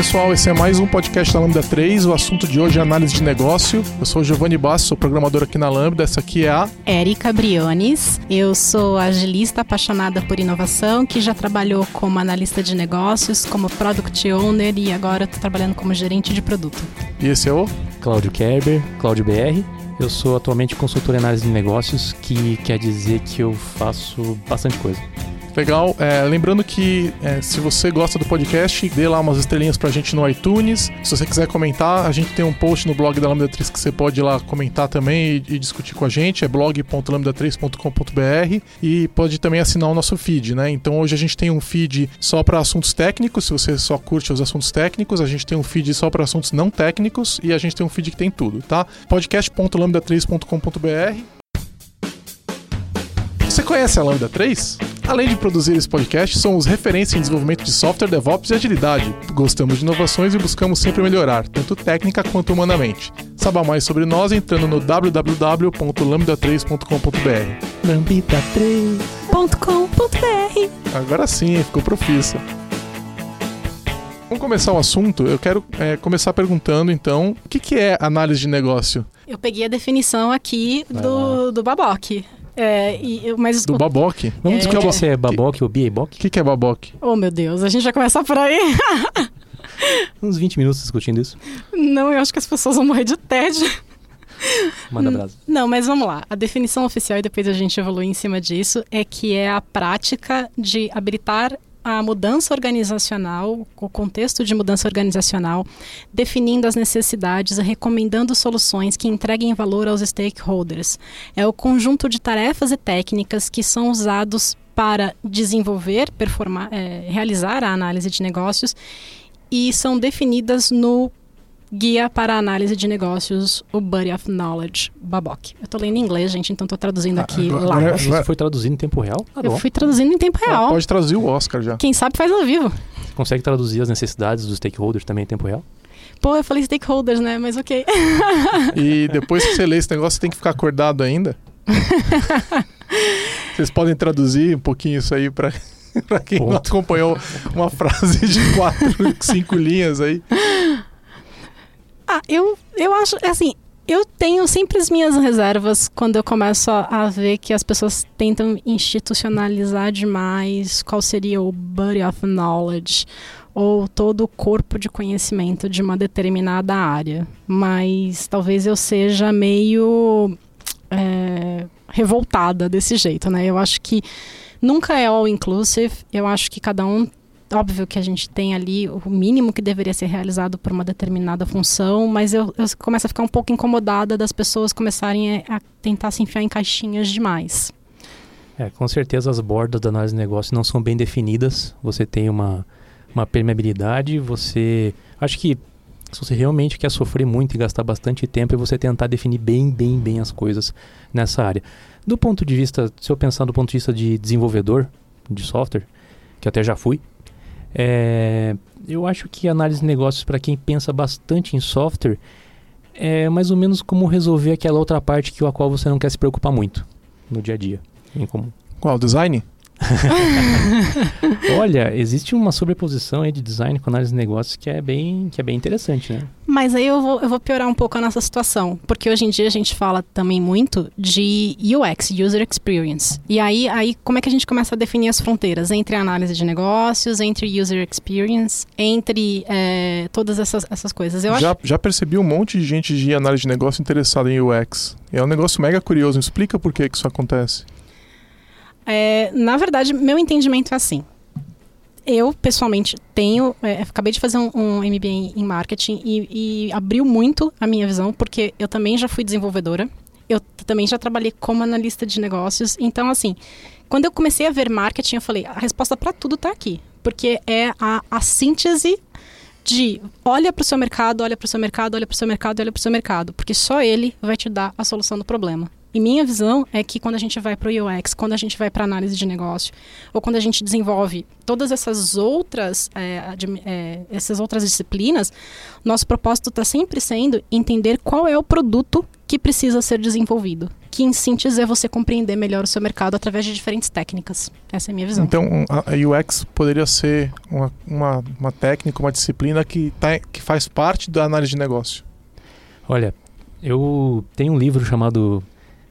Pessoal, esse é mais um podcast da Lambda 3. O assunto de hoje é análise de negócio. Eu sou o Giovanni Bassi, sou programador aqui na Lambda. Essa aqui é a Érica Briones. Eu sou agilista apaixonada por inovação, que já trabalhou como analista de negócios, como product owner e agora estou trabalhando como gerente de produto. E esse é o Cláudio Kerber, Cláudio BR. Eu sou atualmente consultor em análise de negócios, que quer dizer que eu faço bastante coisa. Legal. É, lembrando que é, se você gosta do podcast, dê lá umas estrelinhas pra gente no iTunes. Se você quiser comentar, a gente tem um post no blog da Lambda 3 que você pode ir lá comentar também e, e discutir com a gente. É blog.lambda3.com.br e pode também assinar o nosso feed, né? Então hoje a gente tem um feed só para assuntos técnicos, se você só curte os assuntos técnicos. A gente tem um feed só para assuntos não técnicos e a gente tem um feed que tem tudo, tá? podcast.lambda3.com.br Você conhece a Lambda 3? Além de produzir esse podcast, somos referência em desenvolvimento de software, DevOps e agilidade. Gostamos de inovações e buscamos sempre melhorar, tanto técnica quanto humanamente. Saiba mais sobre nós entrando no www.lambda3.com.br. Lambda3.com.br Agora sim, ficou profissa. Vamos começar o assunto. Eu quero é, começar perguntando, então, o que, que é análise de negócio? Eu peguei a definição aqui do, do Baboque. É, e, mas Do o- baboque? Vamos É. discutir se é baboque ou O bieboque? que, que é baboque? Oh, meu Deus, a gente vai começar por aí? Uns 20 minutos discutindo isso. Não, eu acho que as pessoas vão morrer de tédio. Manda brasa. Não, mas vamos lá. A definição oficial, e depois a gente evolui em cima disso, é que é a prática de habilitar a mudança organizacional, o contexto de mudança organizacional, definindo as necessidades e recomendando soluções que entreguem valor aos stakeholders. É o conjunto de tarefas e técnicas que são usados para desenvolver, performar, eh, realizar a análise de negócios e são definidas no Guia para a Análise de Negócios, o Body of Knowledge, Baboc. Eu tô lendo em inglês, gente, então tô traduzindo Ah, aqui agora- lá. agora- Você foi traduzindo em tempo real? Tá Eu bom. fui traduzindo em tempo real. Ah, pode traduzir o Oscar já. Quem sabe faz ao vivo. Você consegue traduzir as necessidades dos stakeholders também em tempo real? Pô, eu falei stakeholders, né? Mas ok. E depois que você lê esse negócio, você tem que ficar acordado ainda. Vocês podem traduzir um pouquinho isso aí pra, pra quem não Ponto. acompanhou uma frase de quatro, cinco linhas aí. Ah, eu, eu acho, assim, eu tenho sempre as minhas reservas quando eu começo a, a ver que as pessoas tentam institucionalizar demais qual seria o body of knowledge ou todo o corpo de conhecimento de uma determinada área. Mas talvez eu seja meio é, revoltada desse jeito, né? Eu acho que nunca é all inclusive. Eu acho que cada um óbvio que a gente tem ali o mínimo que deveria ser realizado por uma determinada função, mas eu, eu começo a ficar um pouco incomodada das pessoas começarem a, tentar se enfiar em caixinhas demais. É, com certeza as bordas da análise de negócio não são bem definidas. Você tem uma, uma permeabilidade, você... Acho que se você realmente quer sofrer muito e gastar bastante tempo, é você tentar definir bem, bem, bem as coisas nessa área. Do ponto de vista, se eu pensar do ponto de vista de desenvolvedor de software, que até já fui, é, eu acho que análise de negócios para quem pensa bastante em software é mais ou menos como resolver aquela outra parte que a qual você não quer se preocupar muito no dia a dia, em comum. Qual? Design? Olha, existe uma sobreposição aí de design com análise de negócios que é bem, que é bem interessante, né? Mas aí eu vou, eu vou piorar um pouco a nossa situação, porque hoje em dia a gente fala também muito de UX, User Experience. E aí, aí como é que a gente começa a definir as fronteiras entre análise de negócios, entre User Experience, entre é, todas essas, essas coisas? Eu acho Já, já percebi um monte de gente de análise de negócio interessada em UX. É um negócio mega curioso. Explica por que, que isso acontece. É, na verdade, meu entendimento é assim. Eu, pessoalmente, tenho. é, acabei de fazer um, um MBA em marketing e, e abriu muito a minha visão, porque eu também já fui desenvolvedora. Eu também já trabalhei como analista de negócios. Então, assim, quando eu comecei a ver marketing, eu falei: a resposta para tudo está aqui. Porque é a, a síntese de olha para o seu mercado, olha para o seu mercado, olha para o seu mercado, olha para o seu mercado. Porque só ele vai te dar a solução do problema. E minha visão é que quando a gente vai para o UX, quando a gente vai para análise de negócio, ou quando a gente desenvolve todas essas outras, é, é, essas outras disciplinas, nosso propósito está sempre sendo entender qual é o produto que precisa ser desenvolvido. Que em síntese é você compreender melhor o seu mercado através de diferentes técnicas. Essa é a minha visão. Então a UX poderia ser uma, uma, uma técnica, uma disciplina que, tá, que faz parte da análise de negócio. Olha, eu tenho um livro chamado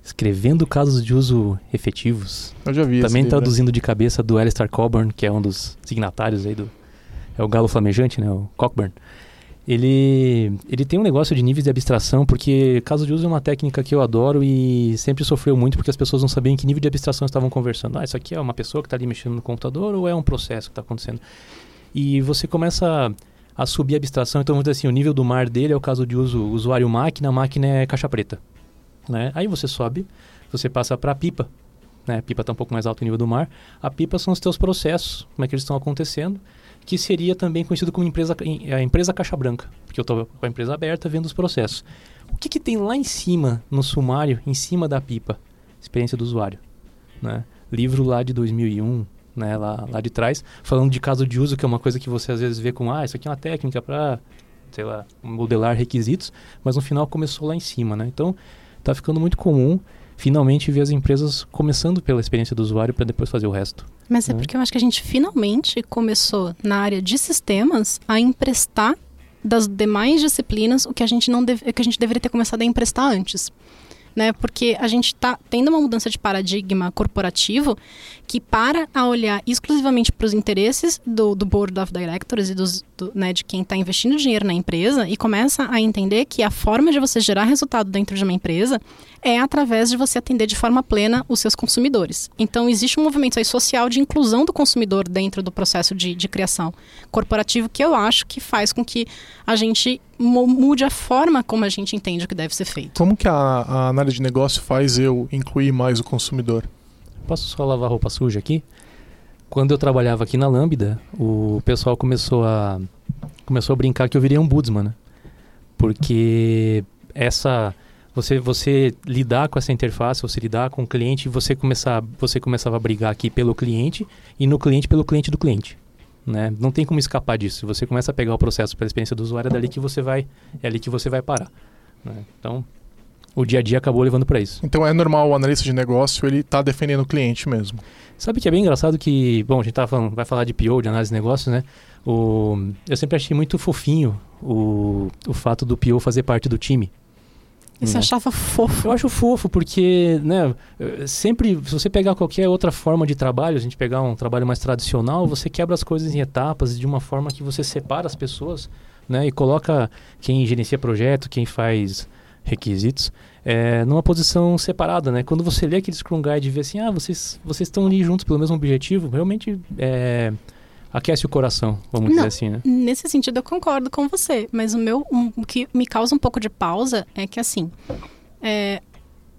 Escrevendo Casos de Uso Efetivos. Eu já vi Também traduzindo de cabeça do Alistair Coburn, que é um dos signatários aí do... É o galo flamejante, né? O Cockburn ele, ele tem um negócio de níveis de abstração, porque caso de uso é uma técnica que eu adoro e sempre sofreu muito porque as pessoas não sabiam em que nível de abstração estavam conversando. Ah, isso aqui é uma pessoa que está ali mexendo no computador ou é um processo que está acontecendo? E você começa a, subir a abstração, então vamos dizer assim, o nível do mar dele é o caso de uso usuário-máquina, a máquina é caixa preta. Né? Aí você sobe, você passa para a pipa, né? A pipa está um pouco mais alto o nível do mar. A pipa são os teus processos, como é que eles estão acontecendo que seria também conhecido como empresa, a empresa caixa branca, porque eu estou com a empresa aberta vendo os processos. O que, que tem lá em cima, no sumário, em cima da pipa? Experiência do usuário. Né? Livro lá de 2001, né, lá, lá de trás, falando de caso de uso, que é uma coisa que você às vezes vê como, ah, isso aqui é uma técnica para, sei lá, modelar requisitos, mas no final começou lá em cima, né? Então, está ficando muito comum finalmente ver as empresas começando pela experiência do usuário para depois fazer o resto. Mas é né? porque eu acho que a gente finalmente começou na área de sistemas a emprestar das demais disciplinas o que a gente não deve, que a gente deveria ter começado a emprestar antes né? Porque a gente está tendo uma mudança de paradigma corporativo que para a olhar exclusivamente para os interesses do, do board of directors e dos, do, né, de quem está investindo dinheiro na empresa e começa a entender que a forma de você gerar resultado dentro de uma empresa é através de você atender de forma plena os seus consumidores. Então existe um movimento social de inclusão do consumidor dentro do processo de, de criação corporativo que eu acho que faz com que a gente mude a forma como a gente entende o que deve ser feito. Como que a, a análise de negócio faz eu incluir mais o consumidor? Posso só lavar roupa suja aqui? Quando eu trabalhava aqui na Lambda, o pessoal começou a começou a brincar que eu viria um Budsman, né? Porque essa você você lidar com essa interface, você lidar com o cliente, você começar você começava a brigar aqui pelo cliente e no cliente pelo cliente do cliente. Né? Não tem como escapar disso. Você começa a pegar o processo pela experiência do usuário, é dali que você vai, é ali que você vai parar. Né? Então, o dia a dia acabou levando para isso. Então é normal o analista de negócio ele tá defendendo o cliente mesmo. Sabe que é bem engraçado que, bom, a gente tá falando, vai falar de PO, de análise de negócio, né? O, eu sempre achei muito fofinho o, o fato do PO fazer parte do time. E você né? achava fofo? Eu acho fofo, porque, né, sempre, se você pegar qualquer outra forma de trabalho, a gente pegar um trabalho mais tradicional, você quebra as coisas em etapas de uma forma que você separa as pessoas, né, e coloca quem gerencia projeto, quem faz requisitos, é, numa posição separada, né? Quando você lê aquele Scrum Guide e vê assim, ah, vocês, vocês estão ali juntos pelo mesmo objetivo, realmente é, aquece o coração, vamos Não, dizer assim, né? Nesse sentido eu concordo com você, mas o meu um, o que me causa um pouco de pausa é que assim, é,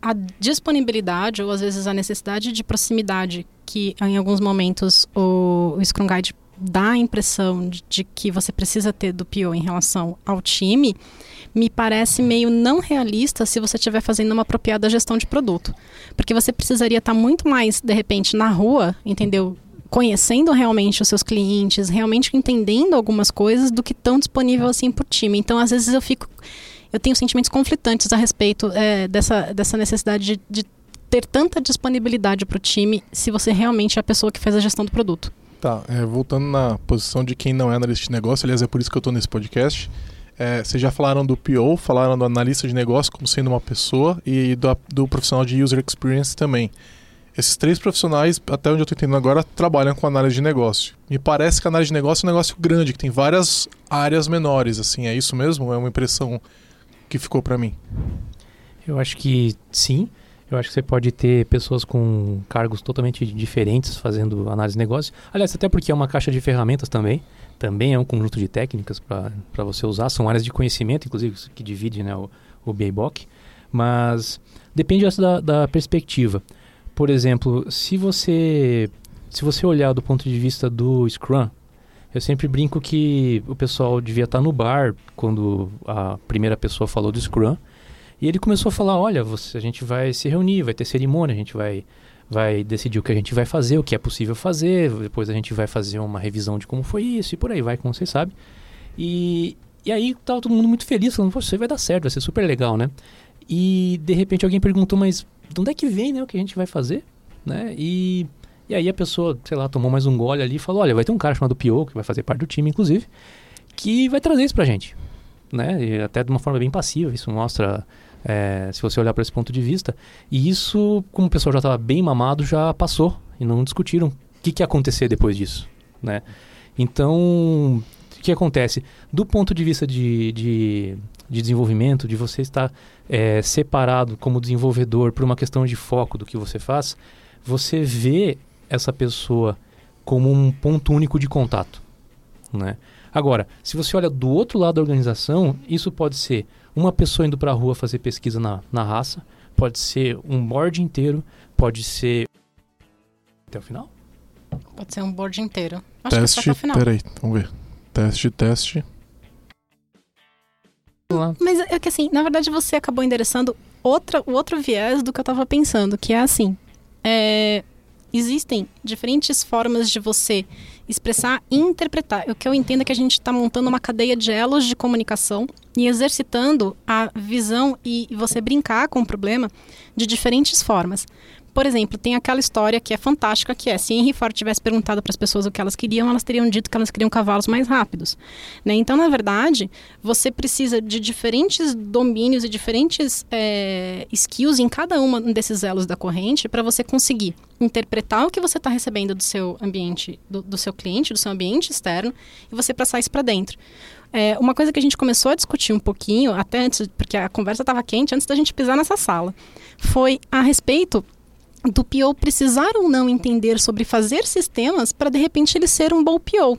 a disponibilidade ou às vezes a necessidade de proximidade que em alguns momentos o, o Scrum Guide dá a impressão de, de, que você precisa ter do PO em relação ao time, me parece meio não realista se você estiver fazendo uma apropriada gestão de produto. Porque você precisaria estar muito mais, de repente, na rua, entendeu? conhecendo realmente os seus clientes, realmente entendendo algumas coisas do que tão disponível assim por time. Então, às vezes eu fico, eu tenho sentimentos conflitantes a respeito é, dessa, dessa necessidade de, de ter tanta disponibilidade para o time se você realmente é a pessoa que faz a gestão do produto. Tá, é, voltando na posição de quem não é analista de negócio, aliás, é por isso que eu estou nesse podcast. É, vocês já falaram do PO, falaram do analista de negócio como sendo uma pessoa e do, do profissional de user experience também. Esses três profissionais, até onde eu estou entendendo agora, trabalham com análise de negócio. Me parece que a análise de negócio é um negócio grande, que tem várias áreas menores, assim, é isso mesmo? É uma impressão que ficou para mim? Eu acho que sim. Eu acho que você pode ter pessoas com cargos totalmente diferentes fazendo análise de negócio. Aliás, até porque é uma caixa de ferramentas também. Também é um conjunto de técnicas para você usar. São áreas de conhecimento, inclusive, que divide né, o, o BIBOC. Mas depende da, da perspectiva por exemplo, se você se você olhar do ponto de vista do Scrum, eu sempre brinco que o pessoal devia estar no bar quando a primeira pessoa falou do Scrum. E ele começou a falar: olha, você, a gente vai se reunir, vai ter cerimônia, a gente vai, vai decidir o que a gente vai fazer, o que é possível fazer, depois a gente vai fazer uma revisão de como foi isso e por aí vai, como vocês sabem. E, e aí tava todo mundo muito feliz, falando: isso vai dar certo, vai ser super legal, né? E de repente alguém perguntou, mas de onde é que vem né, o que a gente vai fazer? Né? E, e aí a pessoa, sei lá, tomou mais um gole ali e falou: olha, vai ter um cara chamado Pio, que vai fazer parte do time, inclusive, que vai trazer isso pra gente. Né? E até de uma forma bem passiva, isso mostra. É, se você olhar para esse ponto de vista, e isso, como o pessoal já estava bem mamado, já passou e não discutiram o que, que ia acontecer depois disso, né? Então, o que acontece? Do ponto de vista de, de, de desenvolvimento, de você estar é, separado como desenvolvedor por uma questão de foco do que você faz, você vê essa pessoa como um ponto único de contato, né? Agora, se você olha do outro lado da organização, isso pode ser uma pessoa indo para a rua fazer pesquisa na, na raça, pode ser um board inteiro, pode ser até o final. Pode ser um board inteiro. Acho que é só Teste. até o final. Peraí, vamos ver. Teste, teste. Mas é que assim, na verdade você acabou endereçando outra, o outro viés do que eu tava pensando, que é assim. é, existem diferentes formas de você expressar e interpretar. O que eu entendo é que a gente está montando uma cadeia de elos de comunicação e exercitando a visão e você brincar com o problema de diferentes formas. Por exemplo, tem aquela história que é fantástica, que é se Henry Ford tivesse perguntado para as pessoas o que elas queriam, elas teriam dito que elas queriam cavalos mais rápidos. né? Então, na verdade, você precisa de diferentes domínios e diferentes é, skills em cada uma desses elos da corrente para você conseguir interpretar o que você está recebendo do seu ambiente, do, do seu cliente, do seu ambiente externo, e você passar isso para dentro. É, uma coisa que a gente começou a discutir um pouquinho, até antes, porque a conversa estava quente, antes da gente pisar nessa sala, foi a respeito do PO precisar ou não entender sobre fazer sistemas para de repente ele ser um bom PO.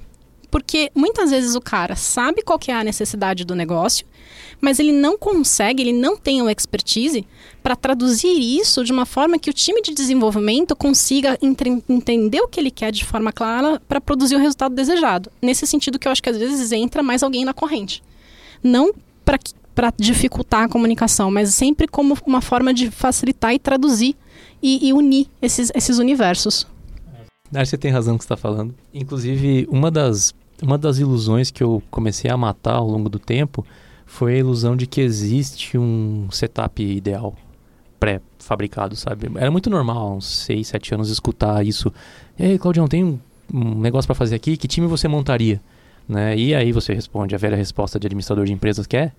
Porque muitas vezes o cara sabe qual que é a necessidade do negócio, mas ele não consegue, ele não tem uma expertise para traduzir isso de uma forma que o time de desenvolvimento consiga entre- entender o que ele quer de forma clara para produzir o resultado desejado. Nesse sentido que eu acho que às vezes entra mais alguém na corrente. Não para dificultar a comunicação, mas sempre como uma forma de facilitar e traduzir e, e unir esses, esses universos. Você tem razão no que está falando. Inclusive, uma das, uma das ilusões que eu comecei a matar ao longo do tempo foi a ilusão de que existe um setup ideal pré-fabricado, sabe? Era muito normal, uns 6, 7 anos, escutar isso. E aí, Claudião, tem um, um negócio para fazer aqui, que time você montaria? Né? E aí você responde a velha resposta de administrador de empresas que é?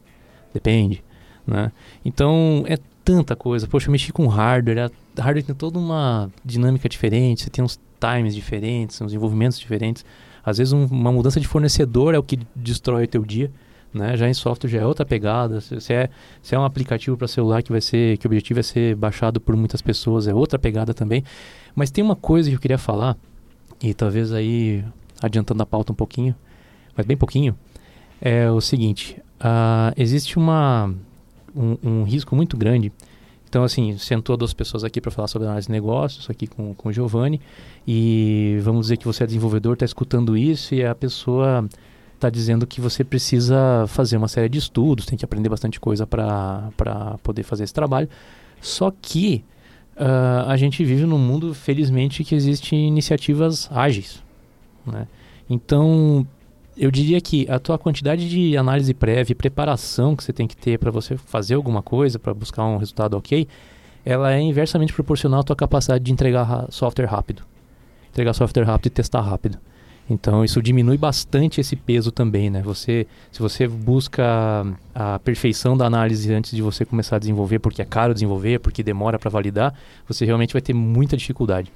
Depende. Né? Então, é tanta coisa. Poxa, eu mexi com hardware, a hardware tem toda uma dinâmica diferente, você tem uns times diferentes, uns envolvimentos diferentes. Às vezes um- uma mudança de fornecedor é o que destrói o teu dia, né? Já em software já é outra pegada. Se se é, se é um aplicativo para celular que vai ser, que o objetivo é ser baixado por muitas pessoas, é outra pegada também. Mas tem uma coisa que eu queria falar e talvez aí adiantando a pauta um pouquinho, mas bem pouquinho, é o seguinte: ah, existe uma um, um risco muito grande. Então, assim, sentou duas pessoas aqui para falar sobre análise de negócios, aqui com, com o Giovanni, e vamos dizer que você é desenvolvedor, está escutando isso, e a pessoa está dizendo que você precisa fazer uma série de estudos, tem que aprender bastante coisa para poder fazer esse trabalho. Só que ah, a gente vive num mundo, felizmente, que existem iniciativas ágeis. Né? Então, eu diria que a tua quantidade de análise prévia e preparação que você tem que ter para você fazer alguma coisa, para buscar um resultado ok, ela é inversamente proporcional à tua capacidade de entregar software rápido. Entregar software rápido e testar rápido. Então isso diminui bastante esse peso também, né? Você, se você busca a perfeição da análise antes de você começar a desenvolver, porque é caro desenvolver, porque demora para validar, você realmente vai ter muita dificuldade.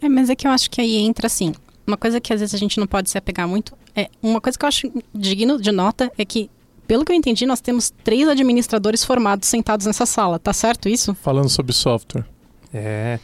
É, mas é que eu acho que aí entra assim. Uma coisa que às vezes a gente não pode se apegar muito. É, uma coisa que eu acho digno de nota é que, pelo que eu entendi, nós temos três administradores formados sentados nessa sala. Tá certo isso? Falando sobre software. É,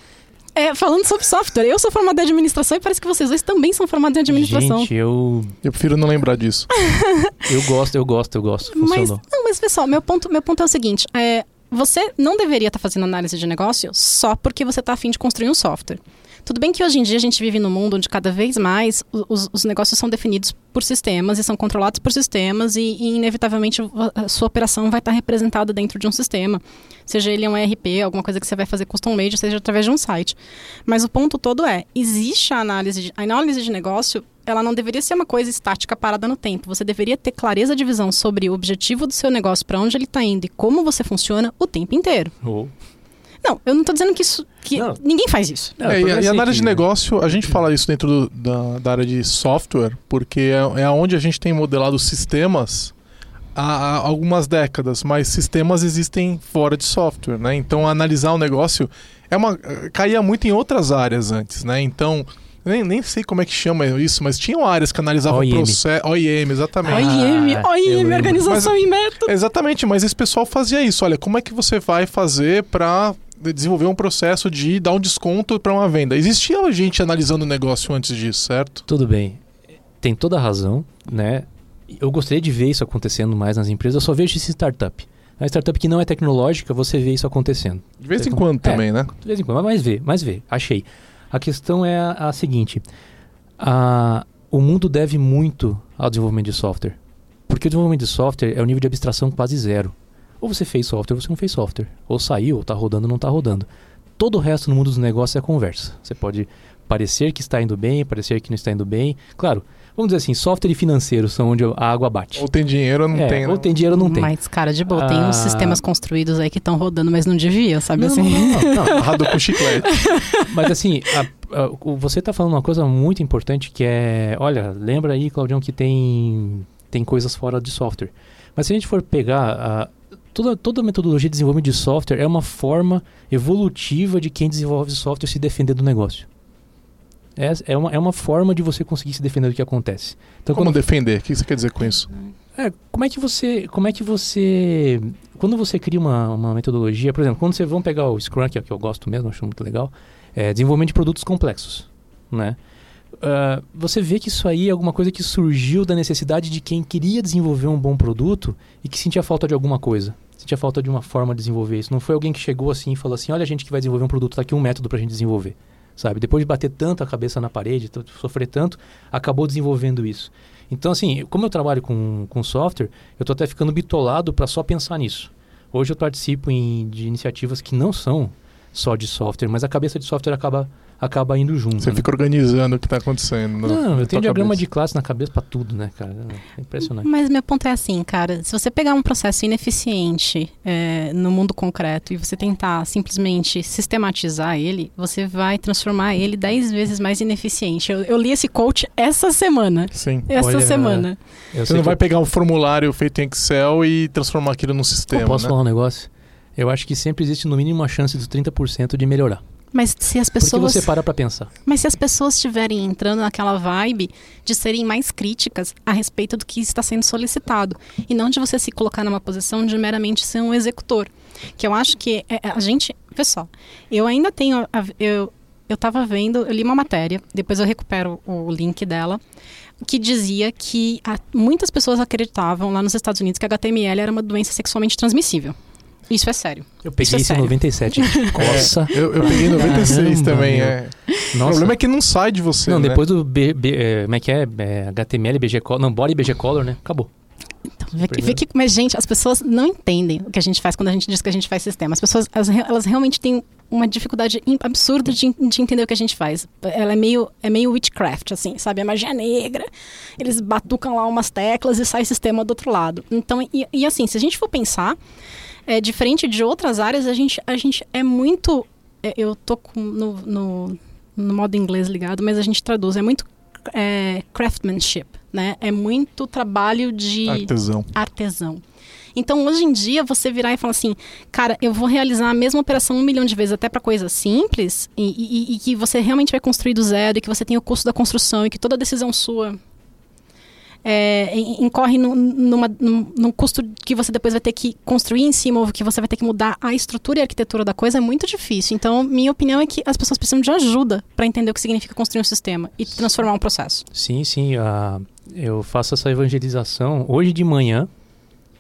É, falando sobre software, eu sou formado em administração e parece que vocês dois também são formados em administração. gente, eu Eu prefiro não lembrar disso. eu gosto, eu gosto, eu gosto. Mas, Funcionou. não, mas pessoal, meu ponto, meu ponto é o seguinte: é, você não deveria estar fazendo análise de negócio só porque você está afim de construir um software. Tudo bem que hoje em dia a gente vive num mundo onde cada vez mais os, os negócios são definidos por sistemas e são controlados por sistemas e, e, inevitavelmente a sua operação vai estar representada dentro de um sistema. Seja ele um ERP, alguma coisa que você vai fazer custom made, seja através de um site. Mas o ponto todo é, existe a análise de, a análise de negócio ela não deveria ser uma coisa estática parada no tempo. Você deveria ter clareza de visão sobre o objetivo do seu negócio, para onde ele está indo e como você funciona o tempo inteiro. Oh. Não, eu não estou dizendo que isso. que não. ninguém faz isso. Não, é, e, e análise de negócio, a gente fala isso dentro do, da, da, área de software, porque é, é onde a gente tem modelado sistemas há, há, algumas décadas, mas sistemas existem fora de software, né? Então analisar o negócio é uma. caía muito em outras áreas antes, né? Então. Nem, nem sei como é que chama isso, mas tinham áreas que analisavam o processo. OIM, exatamente. OIM, ah, OIM, organização mas, e método. Exatamente, mas esse pessoal fazia isso. Olha, como é que você vai fazer para desenvolver um processo de dar um desconto para uma venda. Existia gente analisando o negócio antes disso, certo? Tudo bem. Tem toda a razão, né? Eu gostaria de ver isso acontecendo mais nas empresas. Eu só vejo esse startup. A startup que não é tecnológica, você vê isso acontecendo. De vez em quando é, também, né? De vez em quando, mas vê, mas vê. Achei. A questão é a, a seguinte: a, o mundo deve muito ao desenvolvimento de software. Porque o desenvolvimento de software é o nível de abstração quase zero. Ou você fez software ou você não fez software. Ou saiu, ou está rodando ou não está rodando. Todo o resto no mundo dos negócios é conversa. Você pode parecer que está indo bem, parecer que não está indo bem. Claro, vamos dizer assim, software e financeiro são onde a água bate. Ou tem dinheiro ou não é, tem. Ou né? tem dinheiro ou não tem. Mas, cara, de boa, ah... tem uns ah. sistemas construídos aí que estão rodando, mas não devia, sabe não, assim? Não, não, não. com chiclete. mas assim, a, a, você está falando uma coisa muito importante que é, olha, lembra aí, Claudião, que tem, tem coisas fora de software. Mas se a gente for pegar a, toda, toda metodologia de desenvolvimento de software é uma forma evolutiva de quem desenvolve software se defender do negócio. É, é, uma, é uma forma de você conseguir se defender do que acontece. Então, como quando... defender? O que você quer dizer com isso? É, como é que você. Como é que você. Quando você cria uma, uma metodologia, por exemplo, quando você vão pegar o Scrum, que é o que eu gosto mesmo, acho muito legal, é desenvolvimento de produtos complexos. Né? Uh, você vê que isso aí é alguma coisa que surgiu da necessidade de quem queria desenvolver um bom produto e que sentia falta de alguma coisa. Sentia falta de uma forma de desenvolver isso. Não foi alguém que chegou assim e falou assim: olha, a gente que vai desenvolver um produto, tá aqui um método para a gente desenvolver. Sabe? Depois de bater tanto a cabeça na parede, sofrer tanto, acabou desenvolvendo isso. Então, assim, como eu trabalho com, com software, eu estou até ficando bitolado para só pensar nisso. Hoje eu participo em, de iniciativas que não são só de software, mas a cabeça de software acaba acaba indo junto. Você né? fica organizando o que está acontecendo. No, não, eu tenho um diagrama cabeça. de classe na cabeça para tudo, né, cara? É impressionante. Mas meu ponto é assim, cara, se você pegar um processo ineficiente é, no mundo concreto e você tentar simplesmente sistematizar ele, você vai transformar ele dez vezes mais ineficiente. Eu, eu li esse coach essa semana. Sim. Essa Olha, semana. Você não vai pegar um formulário feito em Excel e transformar aquilo num sistema. Eu posso né? falar um negócio? Eu acho que sempre existe no mínimo uma chance dos 30% de melhorar. Mas se as pessoas. Porque você para pra pensar. Mas se as pessoas estiverem entrando naquela vibe de serem mais críticas a respeito do que está sendo solicitado. E não de você se colocar numa posição de meramente ser um executor. Que eu acho que é, é, a gente. Pessoal, eu ainda tenho. Eu, eu tava vendo, eu li uma matéria, depois eu recupero o link dela, que dizia que muitas pessoas acreditavam lá nos Estados Unidos que a HTML era uma doença sexualmente transmissível. Isso é sério. Eu peguei isso, é em 97. Coça. É, eu, eu, peguei em 96 Caramba, também. É. Nossa. O problema é que não sai de você. Não, né? depois do B, B, é, como é que é? é HTML, BG Color. Não, Body BG Color, né? Acabou. Então, vê que, vê que, mas, gente, as pessoas não entendem o que a gente faz quando a gente diz que a gente faz sistema. As pessoas, elas, elas realmente têm uma dificuldade absurda de, de, entender o que a gente faz. Ela é meio, é meio witchcraft, assim, sabe? A magia negra. Eles batucam lá umas teclas e sai sistema do outro lado. Então, e, e assim, se a gente for pensar, é, diferente de outras áreas, a gente, a gente é muito. É, eu tô com, no, no, no, modo inglês ligado, mas a gente traduz. É muito é, craftsmanship, né? É muito trabalho de artesão. artesão. Então, hoje em dia, você virar e falar assim, cara, eu vou realizar a mesma operação um milhão de vezes até para coisas simples e, e, e, que você realmente vai construir do zero e que você tem o custo da construção e que toda decisão sua é, incorre no, numa, num, num, custo que você depois vai ter que construir em cima, ou que você vai ter que mudar a estrutura e a arquitetura da coisa, é muito difícil. Então, minha opinião é que as pessoas precisam de ajuda para entender o que significa construir um sistema e transformar um processo. Sim, sim. Eu faço essa evangelização. Hoje de manhã,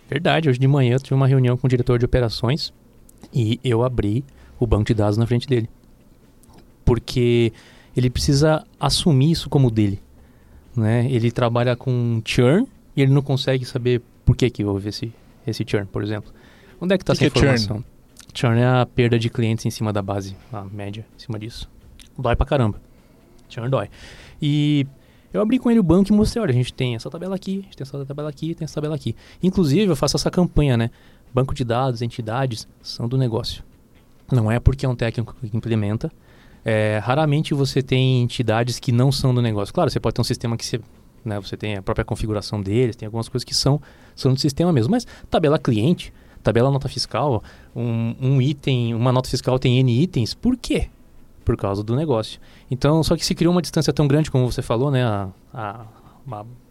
verdade, hoje de manhã eu tive uma reunião com o diretor de operações e eu abri o banco de dados na frente dele. porque ele precisa assumir isso como dele. Né? Ele trabalha com churn e ele não consegue saber por que, que houve esse, esse churn, por exemplo. Onde é que está essa que que é informação? churn? é a perda de clientes em cima da base, a média em cima disso. Dói pra caramba. Churn dói. E eu abri com ele o banco e mostrei, olha, a gente tem essa tabela aqui, a gente tem essa tabela aqui, tem essa tabela aqui. Inclusive, eu faço essa campanha, né? Banco de dados, entidades, são do negócio. Não é porque é um técnico que implementa. É, raramente você tem entidades que não são do negócio. Claro, você pode ter um sistema que você, né, você tem a própria configuração deles, tem algumas coisas que são, são do sistema mesmo. Mas tabela cliente, tabela nota fiscal, um, um item, uma nota fiscal tem N itens, por quê? Por causa do negócio. Então, só que se criou uma distância tão grande, como você falou, né? A, a,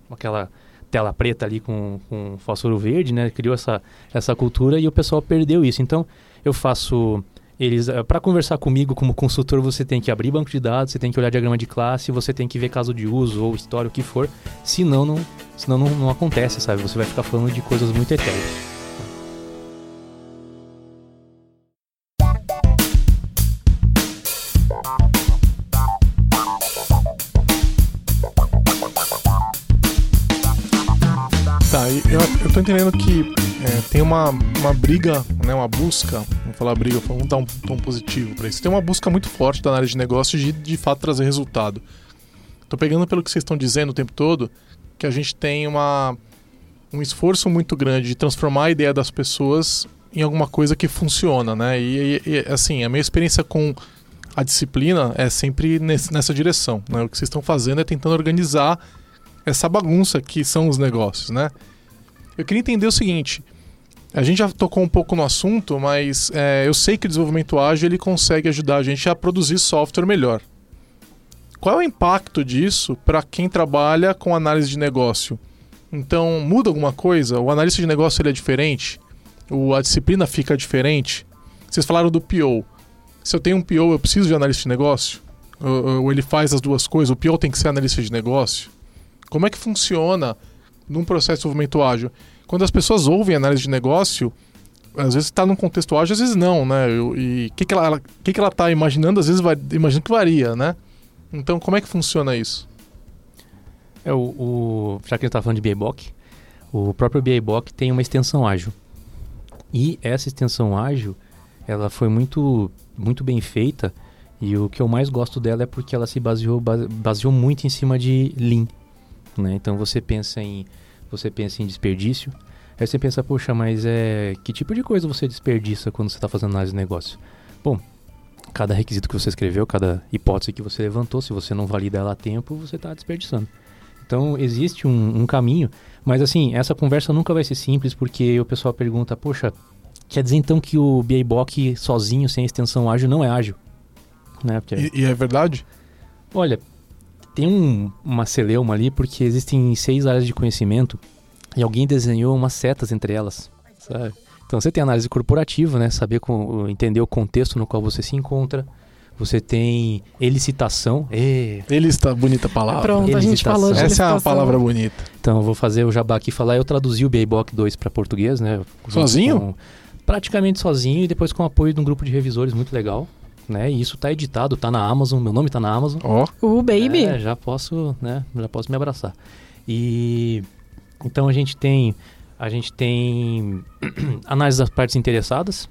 aquela tela preta ali com, com fósforo verde, né? Criou essa, essa cultura e o pessoal perdeu isso. Então, eu faço eles eh, para conversar comigo como consultor você tem que abrir banco de dados você tem que olhar diagrama de classe você tem que ver caso de uso ou história o que for. Senão não senão não, não acontece sabe? Você vai ficar falando de coisas muito etéreas eu, tô entendendo que é, tem uma, uma briga, né, uma busca, vamos falar briga, vamos dar um tom positivo para isso. Tem uma busca muito forte da análise de negócios de de fato trazer resultado. Tô pegando pelo que vocês estão dizendo o tempo todo, que a gente tem uma, um esforço muito grande de transformar a ideia das pessoas em alguma coisa que funciona, né? E, e- e, assim, a minha experiência com a disciplina é sempre nesse- nessa direção, né? O que vocês estão fazendo é tentando organizar essa bagunça que são os negócios, né? Eu queria entender o seguinte: a gente já tocou um pouco no assunto, mas é, eu sei que o desenvolvimento ágil ele consegue ajudar a gente a produzir software melhor. Qual é o impacto disso para quem trabalha com análise de negócio? Então, muda alguma coisa? O analista de negócio ele é diferente? O, a disciplina fica diferente? Vocês falaram do PO. Se eu tenho um PO, eu preciso de analista de negócio? Ou, ou ele faz as duas coisas? O PO tem que ser analista de negócio? Como é que funciona num processo de desenvolvimento ágil? Quando as pessoas ouvem análise de negócio, às vezes está num contexto ágil, às vezes não, né? E o que, que, ela, que, que ela tá imaginando, às vezes vai, imagino que varia, né? Então, como é que funciona isso? É, o, o, já que a gente tá falando de BABOC, o próprio BABOC tem uma extensão ágil. E essa extensão ágil, ela foi muito, muito bem feita. E o que eu mais gosto dela é porque ela se baseou, base- baseou muito em cima de Lean. Né? Então você pensa em você pensa em desperdício. Aí você pensa, poxa, mas é que tipo de coisa você desperdiça quando você está fazendo análise de negócio? Bom, cada requisito que você escreveu, cada hipótese que você levantou, se você não valida ela a tempo, você está desperdiçando. Então existe um, um caminho, mas assim, essa conversa nunca vai ser simples porque o pessoal pergunta, poxa, quer dizer então que o BABOC sozinho, sem extensão ágil, não é ágil? Né? Porque, E, e é verdade? Olha, tem um, uma celeuma ali porque existem seis áreas de conhecimento e alguém desenhou umas setas entre elas, sabe? Então você tem análise corporativa, né? Saber com, entender o contexto no qual você se encontra. Você tem elicitação. Ele está bonita a palavra. Pronto, a gente Elicitação. falou de Essa é uma licitação. palavra bonita. Então eu vou fazer o jabá aqui e falar. Eu traduzi o BABOC 2 para português, né? Sozinho? com- praticamente sozinho e depois com o apoio de um grupo de revisores muito legal. Né? E isso tá editado, tá na Amazon, meu nome tá na Amazon. Ó, O Baby. É, já posso, né? Já posso me abraçar. E então a gente tem a gente tem análise das partes interessadas.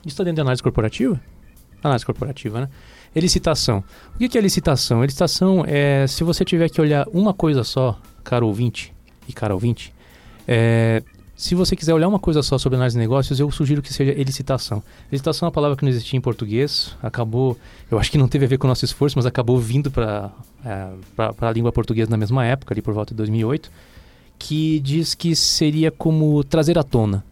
Isso está dentro de análise corporativa? Análise corporativa, né? Elicitação. O que é licitação? Elicitação é se você tiver que olhar uma coisa só, caro ouvinte e cara ouvinte, é, se você quiser olhar uma coisa só sobre análise de negócios, eu sugiro que seja elicitação. Elicitação é uma palavra que não existia em português, acabou, eu acho que não teve a ver com o nosso esforço, mas acabou vindo para é, a língua portuguesa na mesma época, ali por volta de 2008, que diz que seria como trazer à tona,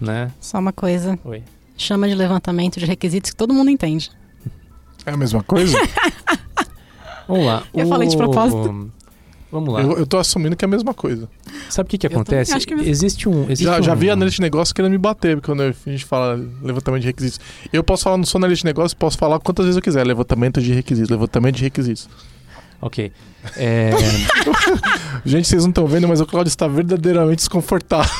né? Só uma coisa. Oi. Chama de levantamento de requisitos que todo mundo entende. é a mesma coisa? Vamos lá. Eu falei de propósito. Vamos lá. eu, eu tô assumindo que é a mesma coisa. Sabe o que, que também acontece? acho que é. Existe um. Existe Já, já um- vi analista de negócio querendo me bater quando a gente fala levantamento de requisitos. Eu posso falar, não sou analista de negócio, posso falar quantas vezes eu quiser. Levantamento de requisitos, levantamento de requisitos. Ok. É, Gente, vocês não estão vendo, mas o Claudio está verdadeiramente desconfortável.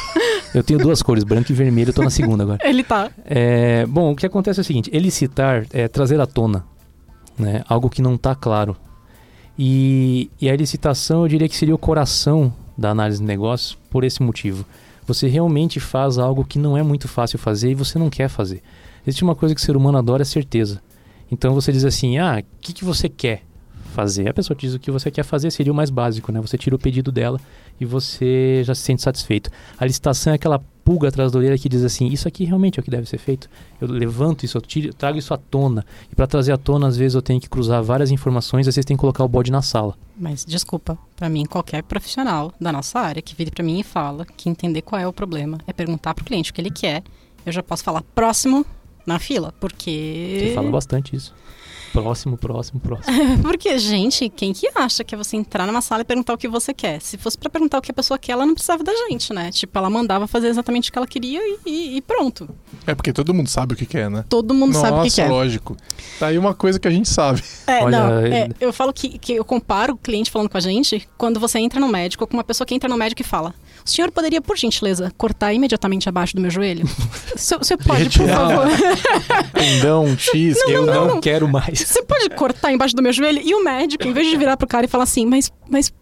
eu tenho duas cores, branco e vermelho, eu tô na segunda agora. Ele tá. É, bom, o que acontece é o seguinte: elicitar é trazer à tona. né? Algo que não está claro. E, e a licitação, eu diria que seria o coração da análise de negócios por esse motivo. Você realmente faz algo que não é muito fácil fazer e você não quer fazer. Existe uma coisa que o ser humano adora, é certeza. Então você diz assim, ah, o que, que você quer fazer? A pessoa diz o que você quer fazer, seria o mais básico, né? Você tira o pedido dela e você já se sente satisfeito. A licitação é aquela pulga atrás da orelha que diz assim: Isso aqui realmente é o que deve ser feito. Eu levanto isso, eu tiro, trago isso à tona. E para trazer à tona, às vezes eu tenho que cruzar várias informações, às vezes tem que colocar o bode na sala. Mas desculpa, para mim, qualquer profissional da nossa área que vire para mim e fala que entender qual é o problema é perguntar para o cliente o que ele quer, eu já posso falar próximo na fila, porque. Você fala bastante isso. Próximo, próximo, próximo. Porque, gente, quem que acha que é você entrar numa sala e perguntar o que você quer? Se fosse para perguntar o que a pessoa quer, ela não precisava da gente, né? Tipo, ela mandava fazer exatamente o que ela queria e, e pronto. É porque todo mundo sabe o que quer, né? Todo mundo Nossa, sabe o que quer. lógico. Tá aí uma coisa que a gente sabe. É, Olha, não, é- é, eu falo que, que eu comparo o cliente falando com a gente quando você entra no médico com uma pessoa que entra no médico e fala: O senhor poderia, por gentileza, cortar imediatamente abaixo do meu joelho? Você pode, por favor. Tendão, X, eu não, não. quero mais. Você pode cortar embaixo do meu joelho? E o médico, em vez de virar pro cara e falar assim, mas, mas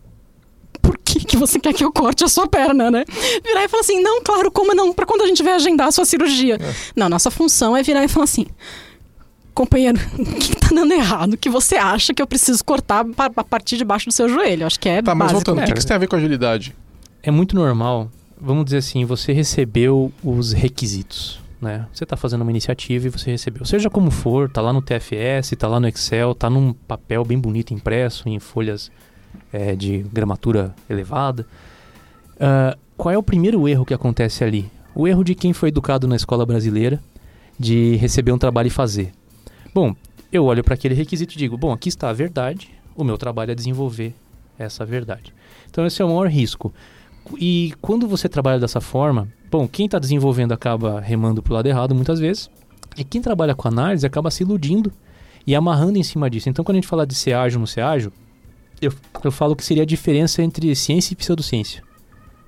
por que, que você quer que eu corte a sua perna, né? Virar e falar assim, não, claro, como não? Pra quando a gente vai agendar a sua cirurgia? Não, nossa função é virar e falar assim, companheiro, o que tá dando errado? O que você acha que eu preciso cortar a partir de baixo do seu joelho? Acho que é Tá, mas básico. voltando, o que, que isso tem a ver com agilidade? É muito normal, vamos dizer assim, você recebeu os requisitos. Né? Você está fazendo uma iniciativa e você recebeu. Seja como for, tá lá no TFS, tá lá no Excel, tá num papel bem bonito impresso, em folhas é, de gramatura elevada. Ah, qual é o primeiro erro que acontece ali? O erro de quem foi educado na escola brasileira de receber um trabalho e fazer. Bom, eu olho para aquele requisito e digo: bom, aqui está a verdade, o meu trabalho é desenvolver essa verdade. Então, esse é o maior risco. E quando você trabalha dessa forma, bom, quem está desenvolvendo acaba remando para o lado errado muitas vezes, e quem trabalha com análise acaba se iludindo e amarrando em cima disso. Então, quando a gente fala de ser ágil, não ser ágil, eu, eu falo que seria a diferença entre ciência e pseudociência,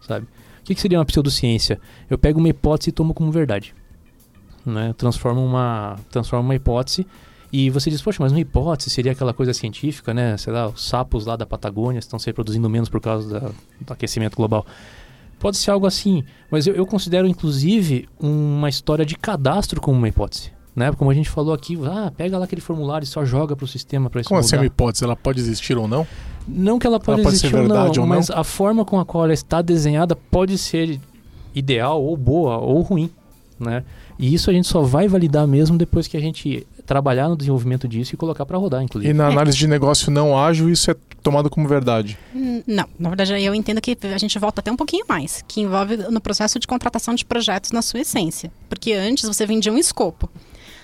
sabe? O que, que seria uma pseudociência? Eu pego uma hipótese e tomo como verdade, né? Transformo uma, transformo uma hipótese e você diz, poxa, mas uma hipótese seria aquela coisa científica, né? Sei lá, os sapos lá da Patagônia estão se reproduzindo menos por causa da- do aquecimento global. Pode ser algo assim, mas eu, eu considero inclusive uma história de cadastro como uma hipótese. Né? Como a gente falou aqui, ah, pega lá aquele formulário e só joga para o sistema para isso Como assim mudar. uma hipótese? Ela pode existir ou não? Não que ela pode pode existir ser verdade ou ou não, não? mas a forma com a qual ela está desenhada pode ser ideal ou boa ou ruim, né? E isso a gente só vai validar mesmo depois que a gente trabalhar no desenvolvimento disso e colocar para rodar, inclusive. E na análise de negócio não ágil, isso é tomado como verdade. Hum, Não, na verdade eu entendo que a gente volta até um pouquinho mais, que envolve no processo de contratação de projetos na sua essência. Porque antes você vendia um escopo.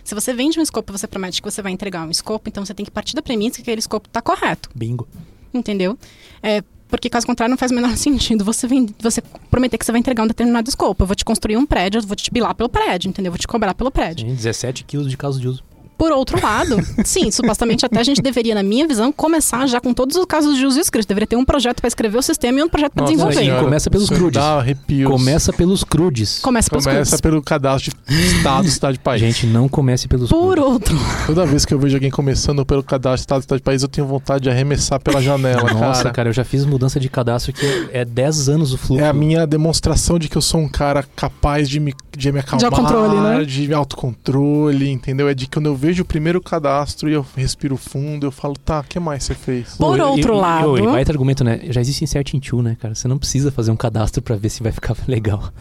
Se você vende um escopo e você promete que você vai entregar um escopo, então você tem que partir da premissa que aquele escopo está correto, Bingo. entendeu? É, porque caso contrário não faz o menor sentido você, vem, você prometer que você vai entregar um determinado escopo. Eu vou te construir um prédio, eu vou te bilar pelo prédio, entendeu? Eu vou te cobrar pelo prédio. Sim, 17 quilos de caso de uso. Por outro lado, sim, supostamente até a gente deveria, na minha visão, começar já com todos os casos de uso escrito. Deveria ter um projeto para escrever o sistema e um projeto para desenvolver. senhora. começa pelos crudes. Dá arrepios. Começa pelos crudes. Começa pelos Começa crudes. pelo cadastro de estado, cidade, país. Gente, não comece pelos Por crudes. outro Toda vez que eu vejo alguém começando pelo cadastro de estado, cidade, país, eu tenho vontade de arremessar pela janela, Nossa, cara. cara. eu já fiz mudança de cadastro que é 10 anos o fluxo. É a minha demonstração de que eu sou um cara capaz de me, de me acalmar, autocontrole, né? de autocontrole, entendeu? É de que quando eu vejo o primeiro cadastro e eu respiro fundo, eu falo, tá, o que mais você fez? Por E- outro e- e- lado- E baita argumento, né? Já existe Insert in Tool, né, cara? Você não precisa fazer um cadastro pra ver se vai ficar legal.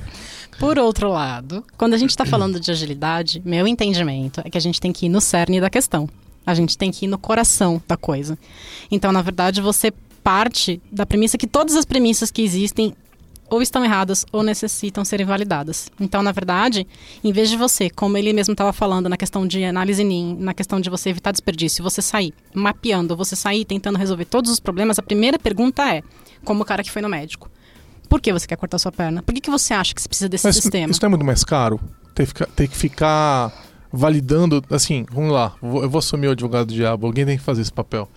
Por outro lado, quando a gente está falando de agilidade, meu entendimento é que a gente tem que ir no cerne da questão. A gente tem que ir no coração da coisa. Então, na verdade, você parte da premissa que todas as premissas que existem ou estão erradas ou necessitam serem validadas. Então, na verdade, em vez de você, como ele mesmo estava falando na questão de análise NIM, na questão de você evitar desperdício, você sair mapeando, você sair tentando resolver todos os problemas, a primeira pergunta é, como o cara que foi no médico, por que você quer cortar sua perna? Por que, que você acha que você precisa desse Mas sistema? isso não é muito mais caro? Ter, fica- ter que ficar validando, assim, vamos lá, eu vou assumir o advogado do diabo, alguém tem que fazer esse papel.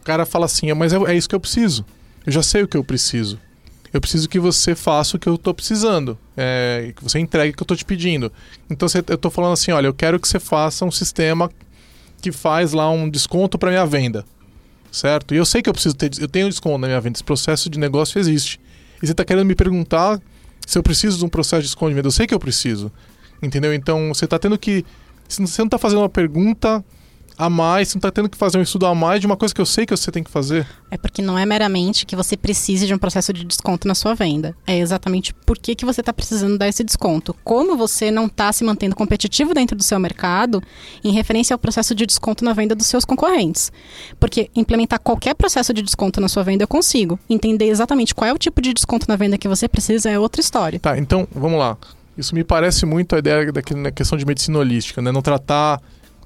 O cara fala assim, mas é, é isso que eu preciso. Eu já sei o que eu preciso. Eu preciso que você faça o que eu tô precisando. É, que você entregue o que eu tô te pedindo. Então você- eu tô falando assim, olha, eu quero que você faça um sistema que faz lá um desconto para minha venda, certo? E eu sei que eu preciso ter, eu tenho desconto na minha venda. Esse processo de negócio existe. E você está querendo me perguntar se eu preciso de um processo de desconto de venda. Eu sei que eu preciso, entendeu? Então você está tendo que, você não está fazendo uma pergunta a mais, você não está tendo que fazer um estudo a mais de uma coisa que eu sei que você tem que fazer. É porque não é meramente que você precise de um processo de desconto na sua venda. É exatamente por que, que você está precisando dar esse desconto. Como você não está se mantendo competitivo dentro do seu mercado em referência ao processo de desconto na venda dos seus concorrentes. Porque implementar qualquer processo de desconto na sua venda eu consigo. Entender exatamente qual é o tipo de desconto na venda que você precisa é outra história. Tá, então vamos lá. Isso me parece muito a ideia da questão de medicina holística, né? Não tratar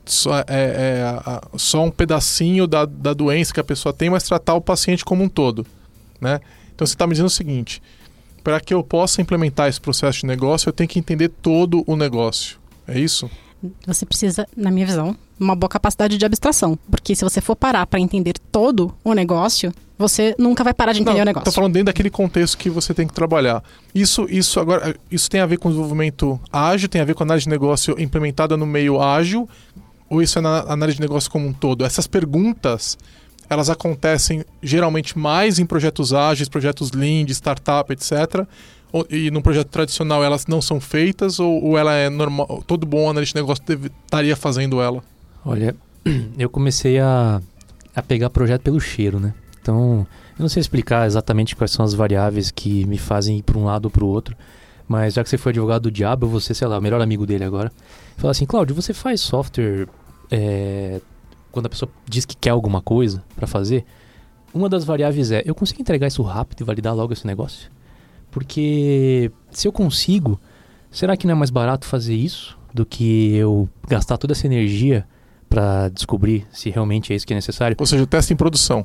só, é, é a, só um pedacinho da, da doença que a pessoa tem, mas tratar o paciente como um todo. Né? Então você está me dizendo o seguinte: para que eu possa implementar esse processo de negócio, eu tenho que entender todo o negócio. É isso? Você precisa, na minha visão, uma boa capacidade de abstração. Porque se você for parar para entender todo o negócio, você nunca vai parar de entender Não, o negócio. Estou falando dentro daquele contexto que você tem que trabalhar. Isso, isso agora, isso tem a ver com desenvolvimento ágil, tem a ver com análise de negócio implementada no meio ágil, ou isso é na análise de negócio como um todo? Essas perguntas, elas acontecem geralmente mais em projetos ágeis, projetos lean, de startup, etc. E num projeto tradicional elas não são feitas ou, ou ela é normal? Todo bom analista de negócio deve, estaria fazendo ela? Olha, eu comecei a, a pegar projeto pelo cheiro, né? Então, eu não sei explicar exatamente quais são as variáveis que me fazem ir para um lado ou para o outro, mas já que você foi advogado do diabo, ser, sei lá, o melhor amigo dele agora. Falar assim, Cláudio, você faz software é, quando a pessoa diz que quer alguma coisa para fazer? Uma das variáveis é, eu consigo entregar isso rápido e validar logo esse negócio? Porque se eu consigo, será que não é mais barato fazer isso do que eu gastar toda essa energia para descobrir se realmente é isso que é necessário? Ou seja, teste em produção.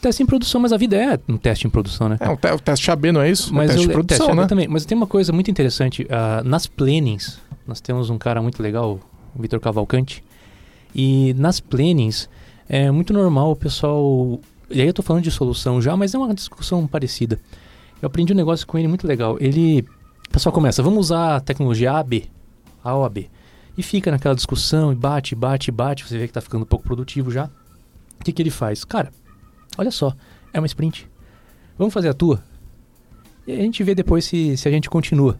Teste em produção, mas a vida é um teste em produção, né? É, o, te o teste AB não é isso? Mas é teste eu, de produção, teste né? também. Mas tem uma coisa muito interessante. Uh, nas plannings, nós temos um cara muito legal, o Vitor Cavalcante. E nas plannings, é muito normal o pessoal... E aí eu tô falando de solução já, mas é uma discussão parecida. Eu aprendi um negócio com ele muito legal. Ele... O pessoal começa, vamos usar a tecnologia A, B. A ou A, B. E fica naquela discussão, e bate, bate, bate. Você vê que tá ficando um pouco produtivo já. O que, que ele faz? Cara, olha só, é uma sprint. Vamos fazer a tua? E a gente vê depois se, se a gente continua.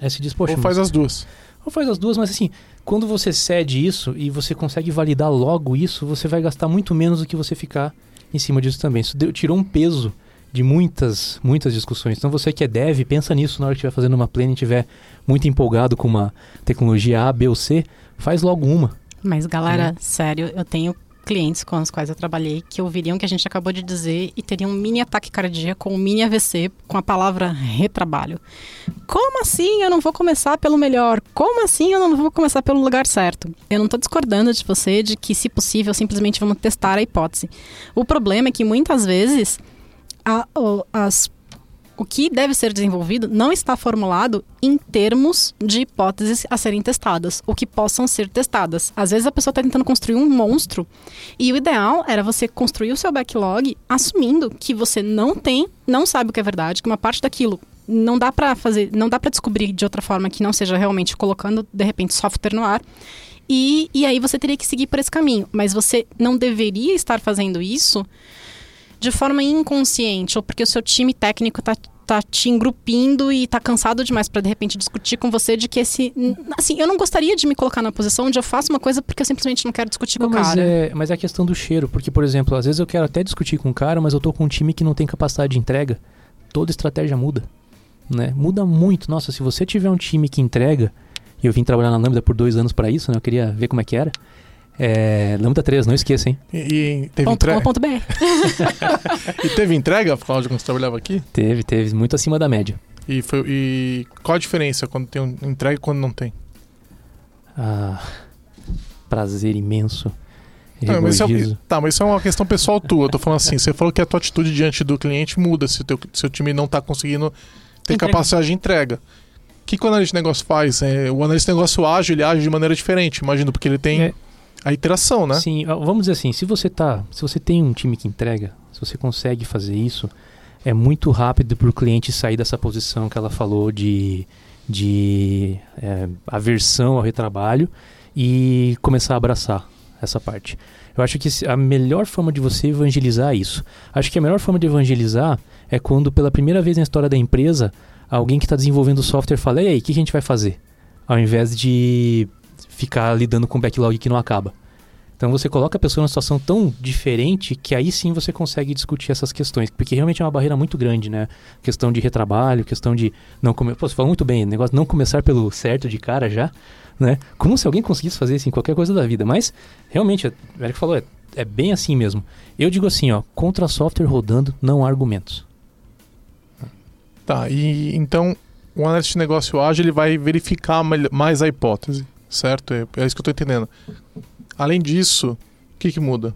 Aí se diz, Ou faz mas- as duas. ou faz as duas, mas assim, quando você cede isso e você consegue validar logo isso, você vai gastar muito menos do que você ficar em cima disso também. Isso deu- tirou um peso de muitas, muitas discussões. Então você que é dev, pensa nisso na hora que estiver fazendo uma planning e estiver muito empolgado com uma tecnologia A, B ou C, faz logo uma. Mas, galera, sério, eu tenho clientes com os quais eu trabalhei que ouviriam o que a gente acabou de dizer e teriam um mini ataque cardíaco, um mini AVC com a palavra retrabalho. Como assim eu não vou começar pelo melhor? Como assim eu não vou começar pelo lugar certo? Eu não estou discordando de você de que, se possível, simplesmente vamos testar a hipótese. O problema é que muitas vezes a- as o que deve ser desenvolvido não está formulado em termos de hipóteses a serem testadas, ou que possam ser testadas. Às vezes a pessoa está tentando construir um monstro e o ideal era você construir o seu backlog assumindo que você não tem, não sabe o que é verdade, que uma parte daquilo não dá para fazer, não dá para descobrir de outra forma que não seja realmente colocando de repente software no ar. E, e aí você teria que seguir por esse caminho, mas você não deveria estar fazendo isso de forma inconsciente ou porque o seu time técnico tá, tá te engrupindo e tá cansado demais para de repente discutir com você de que esse assim eu não gostaria de me colocar na posição onde eu faço uma coisa porque eu simplesmente não quero discutir Não, com o cara é, mas é a questão do cheiro, porque, por exemplo, às vezes eu quero até discutir com o cara, mas eu tô com um time que não tem capacidade de entrega. Toda estratégia muda. Né? Muda muito. Nossa, se você tiver um time que entrega, e eu vim trabalhar na Lambda por dois anos para isso, né? Eu queria ver como é que era. É, Lambda 3, não esqueça, hein? E, e teve, Ponto entrega, e teve entrega, Cláudio, quando você trabalhava aqui? Teve, teve, muito acima da média. E, foi, e qual a diferença quando tem um entrega e quando não tem? Ah, prazer imenso. Não, mas é, tá, mas isso é uma questão pessoal tua. Eu tô falando assim, você falou que a tua atitude diante do cliente muda se o teu, seu time não tá conseguindo ter Entregar. capacidade de entrega. O que, que o analista de negócio faz? É, o analista de negócio ágil, ele age de maneira diferente, imagino, porque ele tem É. a iteração, né? Sim, vamos dizer assim, se você tá, se você tem um time que entrega, se você consegue fazer isso, é muito rápido para o cliente sair dessa posição que ela falou de, de é, aversão ao retrabalho e começar a abraçar essa parte. Eu acho que a melhor forma de você evangelizar isso. Acho que a melhor forma de evangelizar é quando, pela primeira vez na história da empresa, alguém que está desenvolvendo o software fala: e aí, o que a gente vai fazer? Ao invés de ficar lidando com backlog que não acaba. Então você coloca a pessoa numa situação tão diferente que aí sim você consegue discutir essas questões, porque realmente é uma barreira muito grande, né? Questão de retrabalho, questão de não comer. Pô, você falou muito bem, negócio não começar pelo certo de cara já, né? Como se alguém conseguisse fazer isso em qualquer coisa da vida. Mas realmente, o Eric falou, é, é bem assim mesmo. Eu digo assim, ó, contra software rodando, não há argumentos. Tá, e então o analista de negócio ágil ele vai verificar mais a hipótese, certo? É, é isso que eu estou entendendo. Além disso, o que, que muda?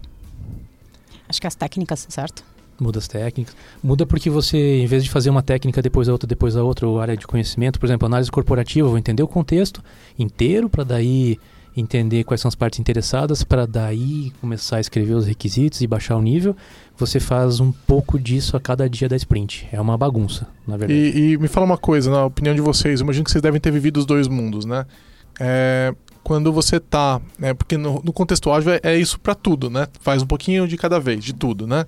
Acho que as técnicas, certo? Muda as técnicas. Muda porque você, em vez de fazer uma técnica depois a outra, depois a outra, ou área de conhecimento, por exemplo, análise corporativa, eu vou entender o contexto inteiro para daí entender quais são as partes interessadas, para daí começar a escrever os requisitos e baixar o nível. Você faz um pouco disso a cada dia da sprint. É uma bagunça, na verdade. E, e me fala uma coisa, na opinião de vocês, imagino que vocês devem ter vivido os dois mundos, né? É, quando você tá, né, porque no, no contexto ágil é, é isso para tudo, né? Faz um pouquinho de cada vez, de tudo, né?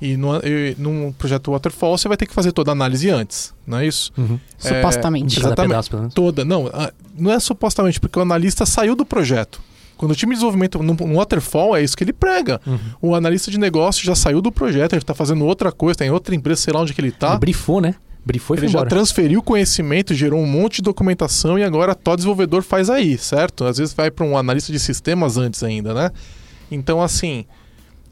E, no, e num projeto Waterfall você vai ter que fazer toda a análise antes, não é isso? Uhum. É, supostamente. Exatamente. Pedaço, toda. Não, não é supostamente, porque o analista saiu do projeto. Quando o time de desenvolvimento no, no Waterfall, é isso que ele prega. Uhum. O analista de negócio já saiu do projeto, ele está fazendo outra coisa, tem outra empresa, sei lá onde que ele está. Ele brifou, né? Brifou e Ele já transferiu conhecimento, gerou um monte de documentação e agora todo desenvolvedor faz aí, certo? Às vezes vai para um analista de sistemas antes ainda, né? Então, assim,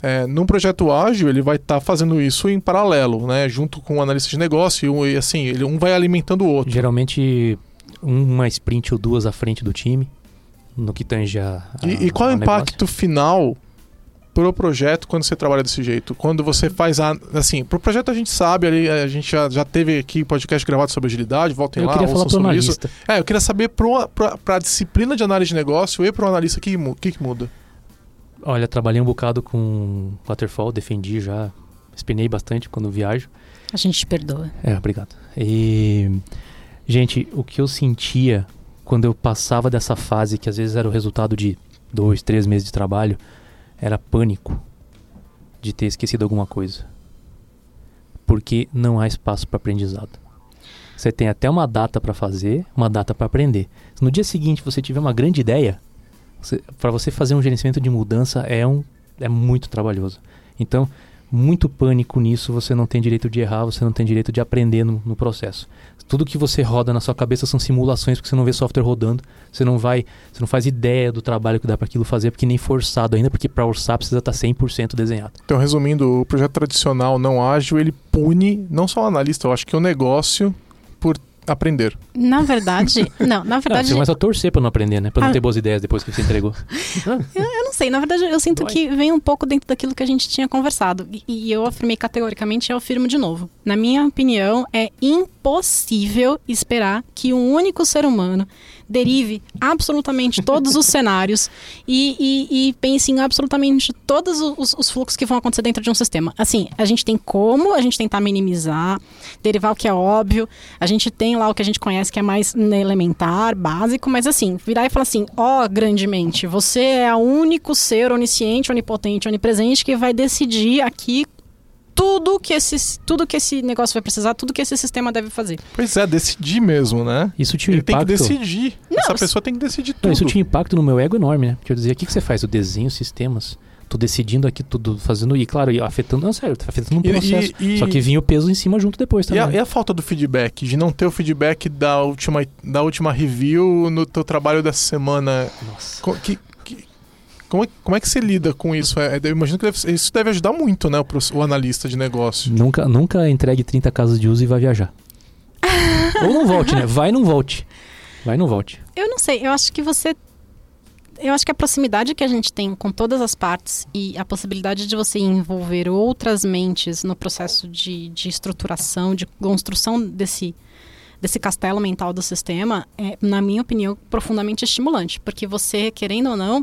é, num projeto ágil, ele vai estar tá fazendo isso em paralelo, né? Junto com o analista de negócio e, assim, ele, um vai alimentando o outro. Geralmente, uma sprint ou duas à frente do time, no que tange a, a E, e qual é o impacto negócio? final pro projeto quando você trabalha desse jeito? Quando você faz a. Assim, pro projeto a gente sabe, ali, a gente já, já teve aqui podcast gravado sobre agilidade, voltem eu lá, queria falar pro analista. isso. É, eu queria saber para a disciplina de análise de negócio e para o analista, o que, que, que muda? Olha, trabalhei um bocado com Waterfall, defendi já, espinei bastante quando viajo. A gente te perdoa. É, obrigado. E, gente, o que eu sentia quando eu passava dessa fase, que às vezes era o resultado de dois, três meses de trabalho, era pânico de ter esquecido alguma coisa. Porque não há espaço para aprendizado. Você tem até uma data para fazer, uma data para aprender. Se no dia seguinte você tiver uma grande ideia, para você fazer um gerenciamento de mudança é, um, é muito trabalhoso. Então, muito pânico nisso, você não tem direito de errar, você não tem direito de aprender no, no, processo. Tudo que você roda na sua cabeça são simulações, porque você não vê software rodando, você não vai, você não faz ideia do trabalho que dá para aquilo fazer, porque nem forçado ainda, porque para orçar precisa estar 100% desenhado. Então, resumindo, o projeto tradicional não ágil, ele pune não só o analista, eu acho que o negócio aprender. Na verdade, não, na verdade. Ah, você começa a torcer para não aprender, né? Para não ah. ter boas ideias depois que você entregou. eu, eu, não sei, na verdade eu sinto Dói. que vem um pouco dentro daquilo que a gente tinha conversado. E, e eu afirmei categoricamente e eu afirmo de novo. Na minha opinião, é impossível esperar que um único ser humano derive absolutamente todos os cenários e, e, e, pense em absolutamente todos os, os, fluxos que vão acontecer dentro de um sistema. Assim, a gente tem como a gente tentar minimizar, derivar o que é óbvio, a gente tem lá o que a gente conhece que é mais elementar, básico, mas assim, virar e falar assim, ó, oh, grandemente, você é o único ser onisciente, onipotente, onipresente que vai decidir aqui tudo que esse, tudo que esse negócio vai precisar, tudo que esse sistema deve fazer. Pois é, decidir mesmo, né? Isso tinha um impacto. tem que decidir. Não, Essa pessoa tem que decidir tudo. Não, isso tinha impacto no meu ego enorme, né? Porque eu dizia, o que, que você faz? Eu desenho sistemas. Tô decidindo aqui tudo, fazendo. E claro, afetando. Não, sério, tá afetando um processo. E, e, Só que vinha o peso em cima junto depois também. E a, e a, falta do feedback, de não ter o feedback da última, da última review no teu trabalho dessa semana. Nossa. Que, como é, como é que você lida com isso? É, eu imagino que deve, isso deve ajudar muito, né, o, o analista de negócio. Nunca, nunca entregue 30 casas de uso e vá viajar. Ou não volte, né? Vai e não volte. Vai e não volte. Eu não sei, eu acho que você. Eu acho que a proximidade que a gente tem com todas as partes e a possibilidade de você envolver outras mentes no processo de, de estruturação, de construção desse, desse castelo mental do sistema é, na minha opinião, profundamente estimulante, porque você, querendo ou não,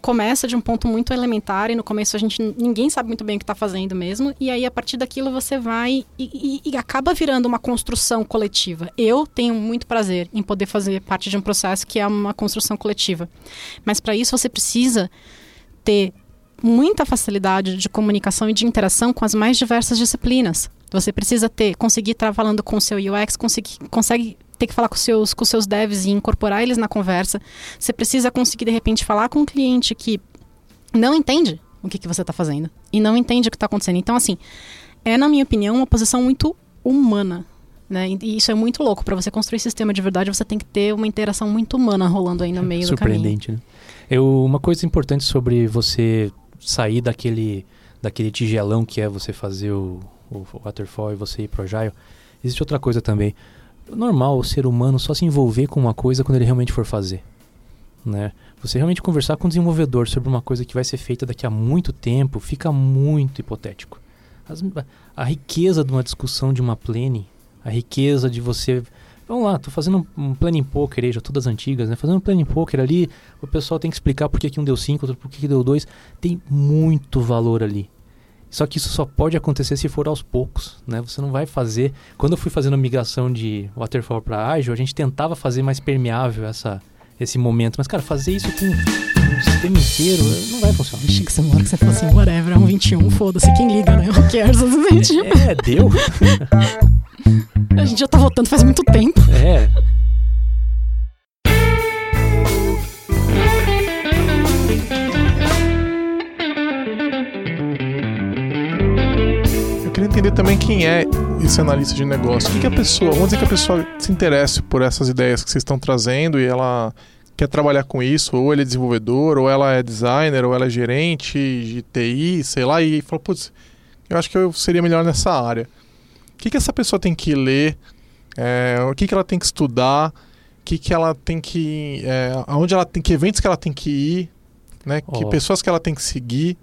começa de um ponto muito elementar e no começo a gente ninguém sabe muito bem o que está fazendo mesmo e aí a partir daquilo você vai e, e, e, acaba virando uma construção coletiva. Eu tenho muito prazer em poder fazer parte de um processo que é uma construção coletiva, mas para isso você precisa ter muita facilidade de comunicação e de interação com as mais diversas disciplinas. Você precisa ter, conseguir estar falando com o seu UX, conseguir, consegue ter que falar com seus, com seus devs e incorporar eles na conversa. Você precisa conseguir, de repente, falar com um cliente que não entende o que, que você está fazendo e não entende o que está acontecendo. Então, assim, é, na minha opinião, uma posição muito humana. Né? E isso é muito louco. Para você construir sistema de verdade, você tem que ter uma interação muito humana rolando aí no meio do caminho. Surpreendente, né? Eu, uma coisa importante sobre você sair daquele, daquele tigelão que é você fazer o, o waterfall e você ir pro agile, existe outra coisa também. Normal o ser humano só se envolver com uma coisa quando ele realmente for fazer. Né? Você realmente conversar com o desenvolvedor sobre uma coisa que vai ser feita daqui a muito tempo fica muito hipotético. As, a riqueza de uma discussão de uma plane, a riqueza de você Vamos lá, tô fazendo um, um planning poker aí, já todas antigas, né? Fazendo um planning poker ali, o pessoal tem que explicar por que, que um deu 5, outro por que, que deu 2. Tem muito valor ali. Só que isso só pode acontecer se for aos poucos, né? Você não vai fazer... Quando eu fui fazendo a migração de Waterfall para Agile, a gente tentava fazer mais permeável essa, esse momento. Mas, cara, fazer isso com um sistema inteiro não vai funcionar. Achei que você mora que você falou assim, whatever, é um 21, foda-se, quem liga, né? Who cares? É, é deu. A gente já tá votando faz muito tempo. É. entender também quem é esse analista de negócio. O que, que a pessoa, vamos dizer que a pessoa se interesse por essas ideias que vocês estão trazendo e ela quer trabalhar com isso, ou ele é desenvolvedor, ou ela é designer, ou ela é gerente de TI, sei lá, e falou, putz, eu acho que eu seria melhor nessa área. O que, que essa pessoa tem que ler? É, o que, que ela tem que estudar? O que, que ela tem que. É, aonde ela tem que eventos que ela tem que ir? Né? Que pessoas que ela tem que seguir?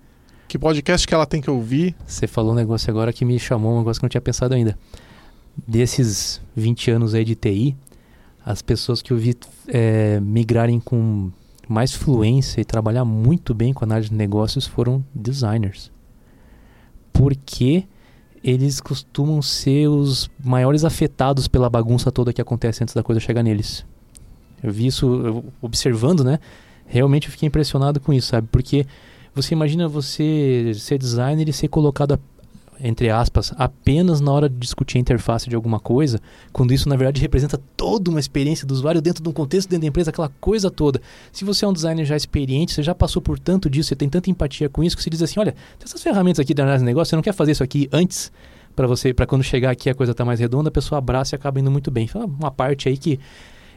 Que podcast que ela tem que ouvir? Você falou um negócio agora que me chamou, um negócio que eu não tinha pensado ainda. Desses 20 anos aí de TI, as pessoas que eu vi é, migrarem com mais fluência e trabalhar muito bem com análise de negócios foram designers. Porque eles costumam ser os maiores afetados pela bagunça toda que acontece antes da coisa chegar neles. Eu vi isso eu- observando, né? Realmente eu fiquei impressionado com isso, sabe? Porque você imagina você ser designer e ser colocado, a- entre aspas, apenas na hora de discutir a interface de alguma coisa, quando isso na verdade representa toda uma experiência do usuário dentro de um contexto dentro da empresa, aquela coisa toda. Se você é um designer já experiente, você já passou por tanto disso, você tem tanta empatia com isso que você diz assim, olha, essas ferramentas aqui de análise de negócio, você não quer fazer isso aqui antes para você, para quando chegar aqui a coisa tá mais redonda, a pessoa abraça e acaba indo muito bem. Fala uma parte aí que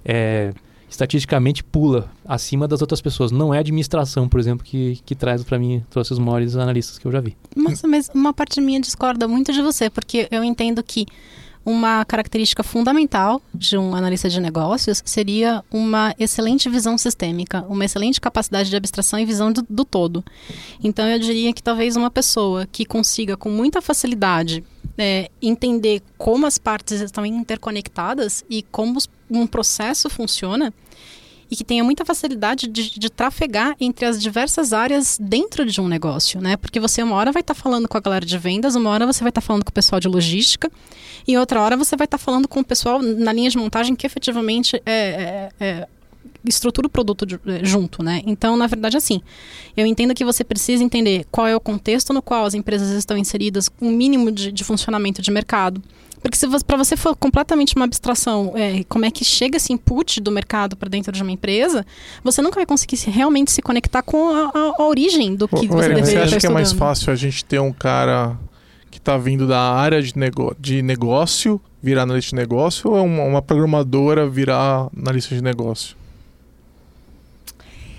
é, estatisticamente pula acima das outras pessoas. Não é a administração, por exemplo, que, que traz para mim, trouxe os maiores analistas que eu já vi. Nossa, mas uma parte minha discorda muito de você, porque eu entendo que uma característica fundamental de um analista de negócios seria uma excelente visão sistêmica, uma excelente capacidade de abstração e visão do, do todo. Então, eu diria que talvez uma pessoa que consiga com muita facilidade é, entender como as partes estão interconectadas e como um processo funciona e que tenha muita facilidade de, de trafegar entre as diversas áreas dentro de um negócio, né? Porque você uma hora vai estar falando com a galera de vendas, uma hora você vai estar falando com o pessoal de logística e outra hora você vai estar falando com o pessoal na linha de montagem que efetivamente é, é- é- estrutura o produto de- é, junto, né? Então, na verdade, assim, eu entendo que você precisa entender qual é o contexto no qual as empresas estão inseridas, um mínimo de, de funcionamento de mercado. Porque se para você for completamente uma abstração, é, como é que chega esse input do mercado para dentro de uma empresa, você nunca vai conseguir se- realmente se conectar com a, a- a origem do que Ô, você deveria você acha que é mais fácil a gente ter um cara que está vindo da área de, nego de negócio virar analista de negócio ou é uma, uma programadora virar analista de negócio?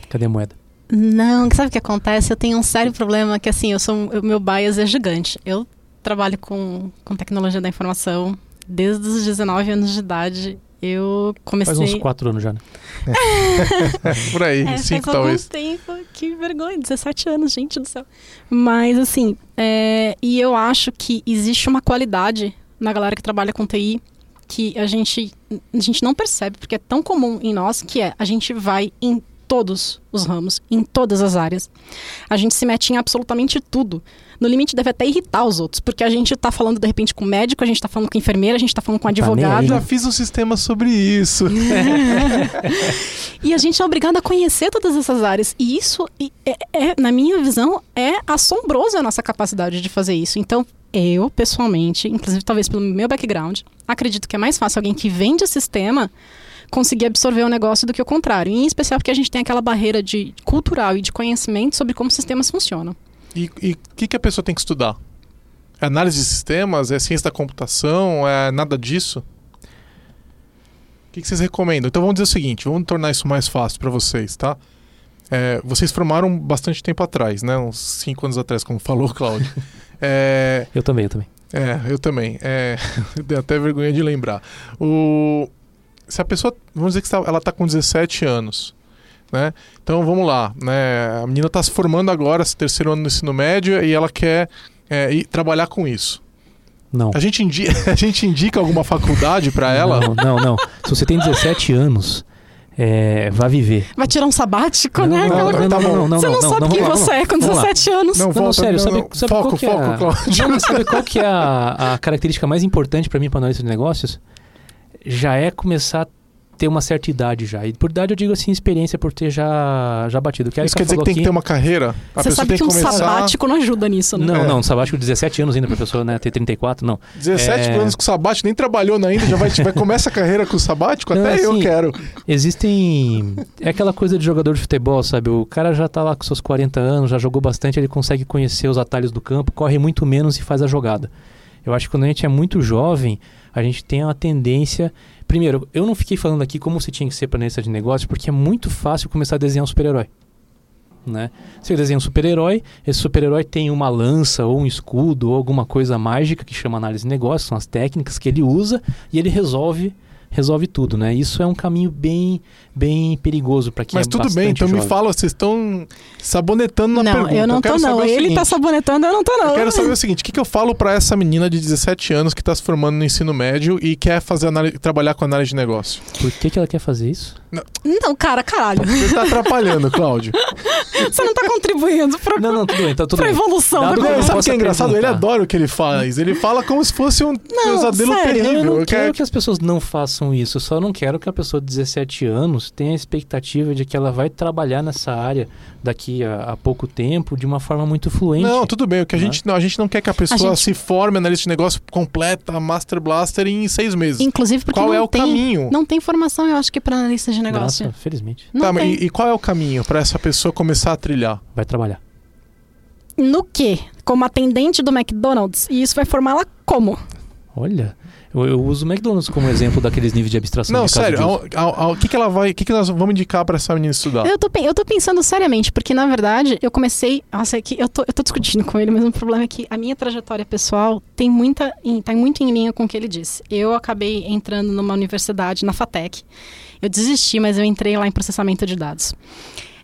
Cadê a moeda? Não, sabe o que acontece? Eu tenho um sério problema que, assim, eu sou, o meu bias é gigante. Eu trabalho com, com tecnologia da informação desde os 19 anos de idade. Eu comecei... Faz uns 4 anos já, né? Por aí, É, cinco faz talvez. algum tempo. Que vergonha, 17 anos, gente do céu. Mas, assim, é, e eu acho que existe uma qualidade na galera que trabalha com TI que a gente, a gente não percebe, porque é tão comum em nós, que é a gente vai em todos os ramos, em todas as áreas. A gente se mete em absolutamente tudo. No limite deve até irritar os outros, porque a gente está falando de repente com médico, a gente está falando com enfermeira, a gente está falando com nem advogado. aí. Já fiz um sistema sobre isso. E a gente é obrigado a conhecer todas essas áreas. E isso, é, é, na minha visão, é assombroso a nossa capacidade de fazer isso. Então, eu, pessoalmente, inclusive talvez pelo meu background, acredito que é mais fácil alguém que vende sistema conseguir absorver o negócio do que o contrário. Em especial porque a gente tem aquela barreira de cultural e de conhecimento sobre como sistemas funcionam. E o que, que a pessoa tem que estudar? É análise de sistemas? É ciência da computação? É nada disso? O que, que vocês recomendam? Então vamos dizer o seguinte, vamos tornar isso mais fácil para vocês, tá? É, vocês formaram bastante tempo atrás, né? Uns cinco anos atrás, como falou o Cláudio. É, Eu também, eu também. é, eu também. É, deu até vergonha de lembrar. O, se a pessoa, vamos dizer que está- ela está com 17 anos, né? Então vamos lá, né? A menina está se formando agora, terceiro ano do ensino médio, e ela quer é, ir trabalhar com isso. Não. A gente, indi a gente indica alguma faculdade para ela? Não, não, não. Se você tem 17 anos, é, vá viver. Vai tirar um sabático, Não, né? não, Aquela não, tá bom. você não, sabe quem você é com vamos lá. 17 anos. Não, Não, não, volta, sério, não, sabe, não. sabe foco, qual que é foco, a... Cláudio. Não, sabe qual que é a, a característica mais importante para mim para analista de negócios? Já é começar a ter uma certa idade já. E por idade eu digo assim, experiência por ter já, já batido. Que Isso quer dizer que tem que aqui- ter uma carreira? A Você sabe tem que um começar... sabático não ajuda nisso, né? Não, É. não, sabático 17 anos ainda pra pessoa, né? Ter 34, não. 17 É. anos com sabático, nem trabalhou ainda, já vai, vai começar a carreira com sabático? Não, Até eu assim, quero. Existem. É aquela coisa de jogador de futebol, sabe? O cara já tá lá com seus 40 anos, já jogou bastante, ele consegue conhecer os atalhos do campo, corre muito menos e faz a jogada. Eu acho que quando a gente é muito jovem, a gente tem uma tendência. Primeiro, eu não fiquei falando aqui como você tinha que ser para analista de negócio, porque é muito fácil começar a desenhar um super-herói. Né? Você desenha um super-herói, esse super-herói tem uma lança ou um escudo ou alguma coisa mágica que chama análise de negócio, são as técnicas que ele usa e ele resolve resolve tudo, né? Isso é um caminho bem bem perigoso para quem Mas é tudo bem, então me jovem. fala, vocês estão sabonetando na não, pergunta. eu não tô, não. Ele seguinte, tá sabonetando, eu não tô, não. Eu quero saber o seguinte, o que, que eu falo pra essa menina de 17 anos que tá se formando no ensino médio e quer fazer análise, trabalhar com análise de negócio? Por que, que ela quer fazer isso? Não, cara, caralho. Você tá atrapalhando, Cláudio. Você não tá contribuindo pra, Não, não, tudo bem, tá tudo pra bem. evolução Dado Não, não sabe o que é engraçado? Ele adora o que ele faz. Ele fala como se fosse um pesadelo sério, terrível. Eu não Eu quero- que as pessoas não façam isso, eu só não quero que a pessoa de 17 anos tenha a expectativa de que ela vai trabalhar nessa área daqui a, a pouco tempo de uma forma muito fluente. Não, tudo bem. O que a Né? gente não, a gente não quer que a pessoa gente- se forme analista de negócio completa, Master Blaster em seis meses. Inclusive porque Qual não é o tem, caminho? não tem formação, eu acho que pra analista de negócio. Graça, felizmente. Não Tá, mas tem. e, e qual é o caminho pra essa pessoa começar a trilhar? Vai trabalhar. No quê? Como atendente do McDonald's. E isso vai formá-la como? Olha, eu, eu uso o McDonald's como exemplo daqueles níveis de abstração Não, de sério, o que, que ela vai. O que, que nós vamos indicar pra essa menina estudar? Eu tô, eu tô pensando seriamente, porque na verdade eu comecei. Nossa, é que eu tô, eu tô discutindo com ele, mas o problema é que a minha trajetória pessoal tem muita, tá muito em linha com o que ele disse. Eu acabei entrando numa universidade, na FATEC. Eu desisti, mas eu entrei lá em processamento de dados.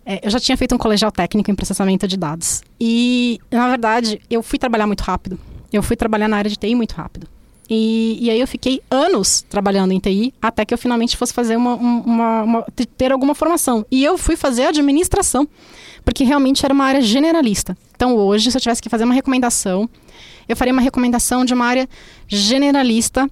É, eu já tinha feito um colegial técnico em processamento de dados. E, na verdade, eu fui trabalhar muito rápido. Eu fui trabalhar na área de TI muito rápido. E, e aí eu fiquei anos trabalhando em TI até que eu finalmente fosse fazer uma, um- uma, uma- ter alguma formação. E eu fui fazer administração, porque realmente era uma área generalista. Então hoje, se eu tivesse que fazer uma recomendação, eu faria uma recomendação de uma área generalista,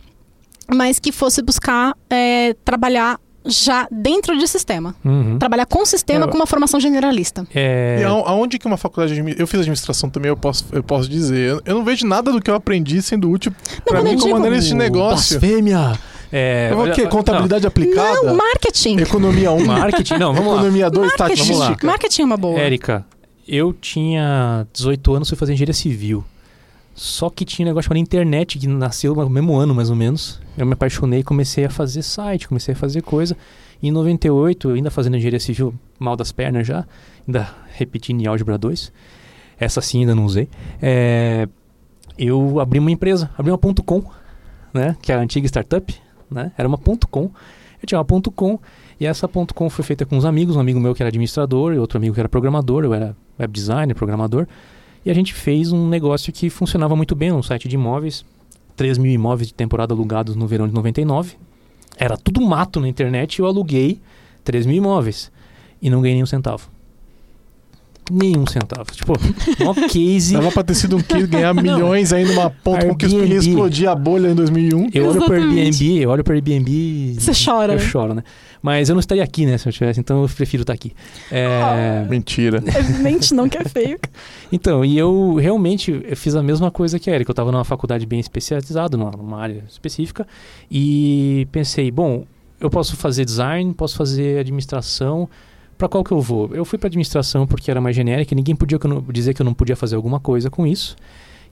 mas que fosse buscar é, trabalhar já dentro de sistema. Uhum. Trabalhar com sistema É. com uma formação generalista. É, E aon- aonde que uma faculdade de Eu fiz administração também, eu posso, eu posso dizer. Eu- não vejo nada do que eu aprendi sendo útil pra quando mim como analista de negócio. Blasfêmia! É, Eu vou o quê? Contabilidade aplicada? Não, marketing. Economia 1? não, marketing, não, vamos lá. Economia 2, Marketing. estatística. Marketing é uma boa. Érica, eu tinha 18 anos, fui fazer engenharia civil. Só que tinha um negócio chamado internet, que nasceu no mesmo ano, mais ou menos. Eu me apaixonei, comecei a fazer site, comecei a fazer coisa. E em 98, eu ainda fazendo engenharia civil, mal das pernas já, ainda repetindo em álgebra 2. Essa sim ainda não usei. É, eu abri uma empresa, abri uma ponto .com, né? Que é a antiga startup, né? Era uma ponto .com. Eu tinha uma ponto .com e essa ponto .com foi feita com uns amigos, um amigo meu que era administrador e outro amigo que era programador, eu era web designer, programador. E a gente fez um negócio que funcionava muito bem, um site de imóveis, 3 mil imóveis de temporada alugados no verão de 99. Era tudo mato na internet e eu aluguei 3 mil imóveis. e não ganhei nenhum centavo. Nenhum centavo. Tipo, mó case. Dava pra ter sido um case ganhar milhões aí numa ponta com que os Airbnb. ia explodir a bolha em 2001. Eu olho pro Exatamente. Airbnb, eu olho pro Airbnb. e- Você chora, Eu choro, né? Mas eu não estaria aqui, né? Se eu tivesse, então eu prefiro estar aqui. É, Mentira. Evidente não que é feio. Então, e eu realmente eu fiz a mesma coisa que a Erika. Eu estava numa faculdade bem especializada, numa, numa área específica, e pensei, bom, eu posso fazer design, posso fazer administração. Para qual que eu vou? Eu fui para administração porque era mais genérica, ninguém podia que não- dizer que eu não podia fazer alguma coisa com isso.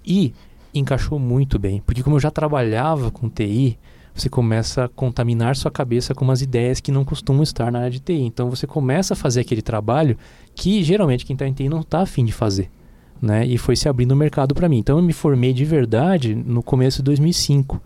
E encaixou muito bem, porque como eu já trabalhava com TI, você começa a contaminar sua cabeça com umas ideias que não costumam estar na área de TI. Então você começa a fazer aquele trabalho que geralmente quem está em TI não está afim de fazer. Né? E foi se abrindo o mercado para mim. Então eu me formei de verdade no começo de 2005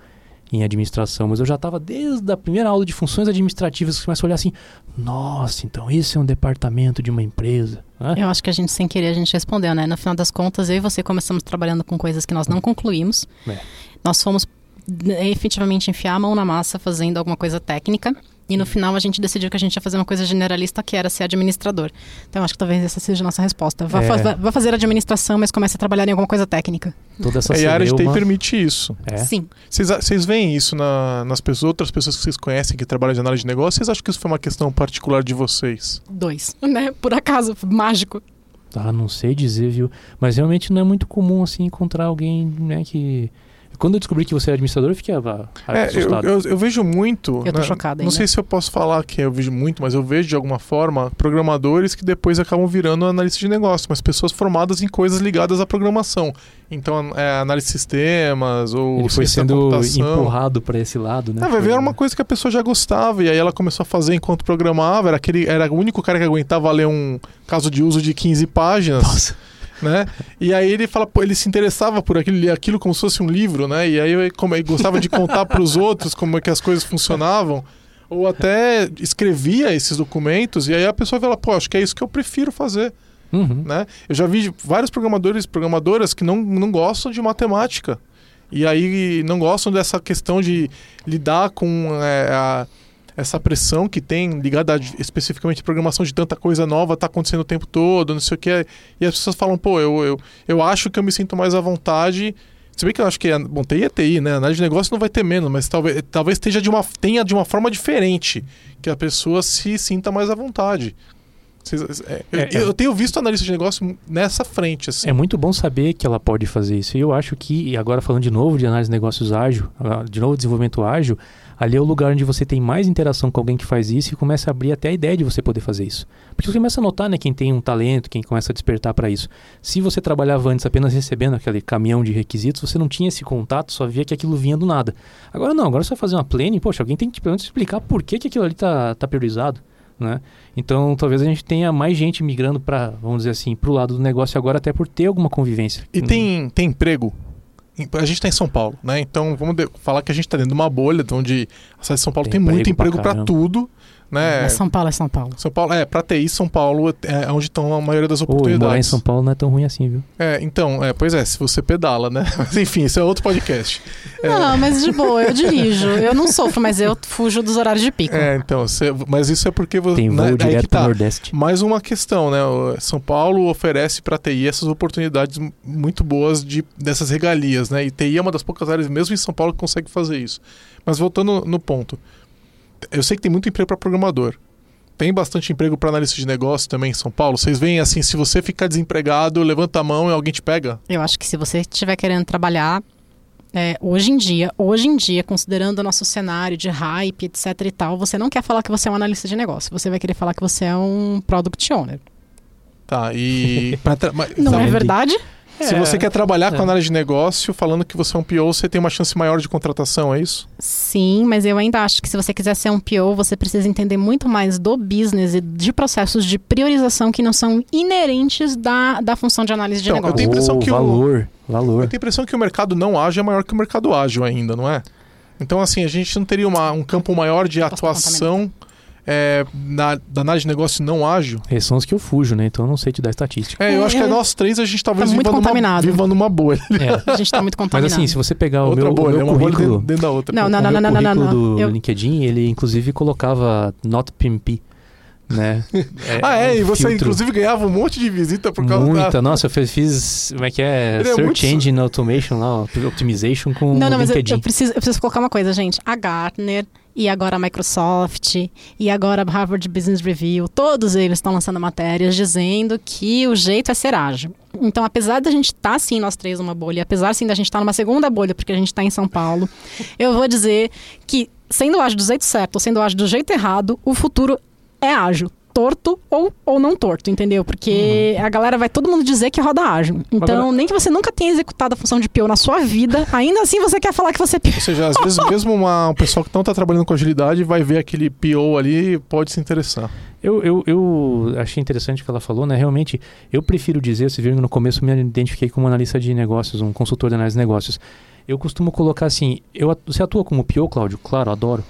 em administração, mas eu já estava desde a primeira aula de funções administrativas que começa a olhar assim, nossa, então isso é um departamento de uma empresa. né? Eu acho que a gente, sem querer, a gente respondeu, né? No final das contas, eu e você começamos trabalhando com coisas que nós não concluímos. É. Nós fomos né, efetivamente enfiar a mão na massa fazendo alguma coisa técnica. E no final a gente decidiu que a gente ia fazer uma coisa generalista, que era ser administrador. Então acho que talvez essa seja a nossa resposta. Vá, É. fa- vá- fazer administração, mas comece a trabalhar em alguma coisa técnica. Toda essa E a área de TI permite isso. É. Sim. Vocês, vocês veem isso na- nas pessoas, outras pessoas que vocês conhecem que trabalham de análise de negócio? Vocês acham que isso foi uma questão particular de vocês? Dois. Né? Por acaso, mágico. Ah, não sei dizer, viu? Mas realmente não é muito comum assim encontrar alguém, né, que quando eu descobri que você é administrador, eu fiquei ah, É, eu, assustado. eu, eu vejo muito. Eu tô né, chocada Não ainda. sei se eu posso falar que eu vejo muito, mas eu vejo de alguma forma programadores que depois acabam virando analista de negócio, mas pessoas formadas em coisas ligadas à programação. Então, é, análise de sistemas ou Ele foi sendo empurrado para esse lado, né? Ah, vai ver, era uma coisa que a pessoa já gostava, e aí ela começou a fazer enquanto programava. Era, aquele, era o único cara que aguentava ler um caso de uso de 15 páginas, Nossa. Né? E aí ele fala, pô, ele se interessava por aquilo, aquilo como se fosse um livro, né? E aí eu- como, ele gostava de contar para os outros como é que as coisas funcionavam. Ou até escrevia esses documentos, e aí a pessoa fala, pô, acho que é isso que eu prefiro fazer Uhum. né? Eu já vi vários programadores, programadoras que não, não gostam de matemática. E aí não gostam dessa questão de lidar com é, a- essa pressão que tem ligada a, especificamente à programação de tanta coisa nova tá acontecendo o tempo todo, não sei o que. E as pessoas falam, pô, eu, eu, eu acho que eu me sinto mais à vontade. Se bem que eu acho que, a- bom, TI é TI, né? Análise de negócio não vai ter menos, mas talvez, talvez esteja de uma, tenha de uma forma diferente, que a pessoa se sinta mais à vontade. É, eu, É, é. eu tenho visto analista de negócio nessa frente, assim. É muito bom saber que ela pode fazer isso. E eu acho que, e agora falando de novo de análise de negócios ágil, ah, de novo desenvolvimento ágil, ali é o lugar onde você tem mais interação com alguém que faz isso e começa a abrir até a ideia de você poder fazer isso. Porque você começa a notar, né, quem tem um talento, quem começa a despertar para isso. Se você trabalhava antes apenas recebendo aquele caminhão de requisitos, você não tinha esse contato, só via que aquilo vinha do nada. Agora não, agora você vai fazer uma planning, poxa, alguém tem que pelo menos explicar por que, que aquilo ali tá, tá priorizado. Né? Então, talvez a gente tenha mais gente migrando para, vamos dizer assim, para o lado do negócio agora, até por ter alguma convivência. E tem, tem emprego? A gente está em São Paulo, né? Então vamos falar que a gente está dentro de uma bolha, onde a cidade de São Paulo tem, Tem muito emprego para tudo, né? É São Paulo é São Paulo. São Paulo, é, para TI, São Paulo é onde estão a maioria das Pô, e morar em oportunidades. São Paulo não é tão ruim assim, viu? É, então, é, pois é, se você pedala, né? Mas enfim, isso é outro podcast. É, Não, mas de boa, eu dirijo. Eu não sofro, mas eu fujo dos horários de pico. é, então, você- mas isso é porque você. Tem voo né, direto tá. Nordeste. Mais uma questão, né? São Paulo oferece para TI essas oportunidades muito boas de, dessas regalias, né? E TI é uma das poucas áreas, mesmo em São Paulo, que consegue fazer isso. Mas voltando no ponto, eu sei que tem muito emprego para programador. Tem bastante emprego para analista de negócio também em São Paulo. Vocês veem assim, se você ficar desempregado, levanta a mão e alguém te pega? Eu acho que se você estiver querendo trabalhar é, hoje em dia, hoje em dia, considerando o nosso cenário de hype, etc e tal, você não quer falar que você é um analista de negócio. Você vai querer falar que você é um product owner. Tá, e. tra- mas- Não sabe, é verdade? Se você quer trabalhar É. com análise de negócio, falando que você é um PO, você tem uma chance maior de contratação, é isso? Sim, mas eu ainda acho que se você quiser ser um PO, você precisa entender muito mais do business e de processos de priorização que não são inerentes da, da função de análise de Então, eu negócio. tenho a impressão Ô, que o- valor, valor. Eu tenho a impressão que o mercado não ágil é maior que o mercado ágil ainda, não é? Então, assim, a gente não teria uma- um campo maior de atuação é, na, da análise de negócio não ágil? Esses são os que eu fujo, né? Então eu não sei te dar estatística. É, eu É, acho que eu- nós três a gente talvez Tá muito viva numa, contaminado. viva numa bolha. É. A gente tá muito Mas contaminado. assim, se você pegar o outra meu, o bolha, meu uma currículo, dentro, dentro da outra. Não, o não, não, não, não, currículo não, do Eu- LinkedIn, ele inclusive colocava not PMP. né? ah, é, um e você filtro. inclusive ganhava um monte de visita por causa Muita, da. nossa, eu fiz, fiz, como é que é? Ele é Search muito- Engine Automation lá, Optimization com Não, não, mas eu, LinkedIn. eu preciso, eu preciso colocar uma coisa, gente. A Gartner e agora a Microsoft e agora a Harvard Business Review, todos eles estão lançando matérias dizendo que o jeito é ser ágil. Então, apesar da gente estar, sim, nós três numa bolha, apesar, sim, da gente estar numa segunda bolha, porque a gente está em São Paulo, eu vou dizer que, sendo ágil do jeito certo ou sendo ágil do jeito errado, o futuro é ágil. Torto ou, ou não torto, entendeu? Porque a galera vai todo mundo dizer que roda ágil. Então, Agora- nem que você nunca tenha executado a função de PO na sua vida, ainda assim você quer falar que você é PO. Ou seja, às vezes mesmo uma, um pessoal que não tá trabalhando com agilidade vai ver aquele PO ali e pode se interessar. Eu, eu, eu achei interessante o que ela falou, né? Realmente, eu prefiro dizer, você viu que no começo eu me identifiquei como analista de negócios, um consultor de análise de negócios. Eu costumo colocar assim, eu, você atua como PO, Cláudio? Claro, adoro.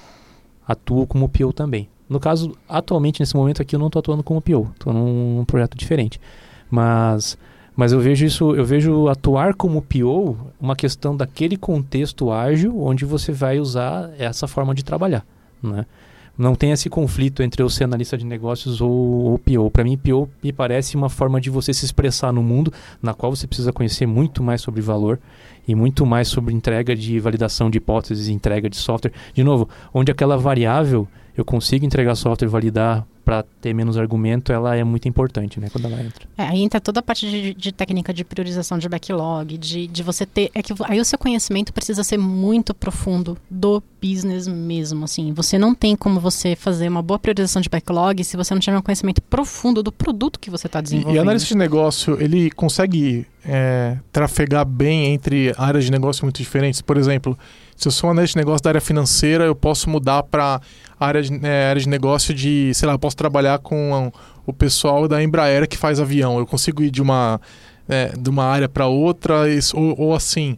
Atuo como PO também. No caso, atualmente, nesse momento aqui, eu não estou atuando como PO, estou num, num projeto diferente. Mas, mas eu vejo isso, eu vejo atuar como PO uma questão daquele contexto ágil onde você vai usar essa forma de trabalhar, né? Não tem esse conflito entre eu ser analista de negócios ou, ou PO. Para mim, PO me parece uma forma de você se expressar no mundo, na qual você precisa conhecer muito mais sobre valor e muito mais sobre entrega de validação de hipóteses, entrega de software. De novo, onde aquela variável eu consigo entregar software e validar para ter menos argumento, ela é muito importante, né, quando ela entra. É, aí entra toda a parte de, de técnica de priorização de backlog, de, de você ter. É que aí o seu conhecimento precisa ser muito profundo do business mesmo. Assim, você não tem como você fazer uma boa priorização de backlog se você não tiver um conhecimento profundo do produto que você está E, desenvolvendo. e analista de negócio, ele consegue é, trafegar bem entre áreas de negócio muito diferentes? Por exemplo, se eu sou analista de negócio da área financeira, eu posso mudar para área, de- é, área de negócio de, sei lá, eu posso trabalhar com o pessoal da Embraer que faz avião. Eu consigo ir de uma, é, de uma área para outra, ou, ou assim,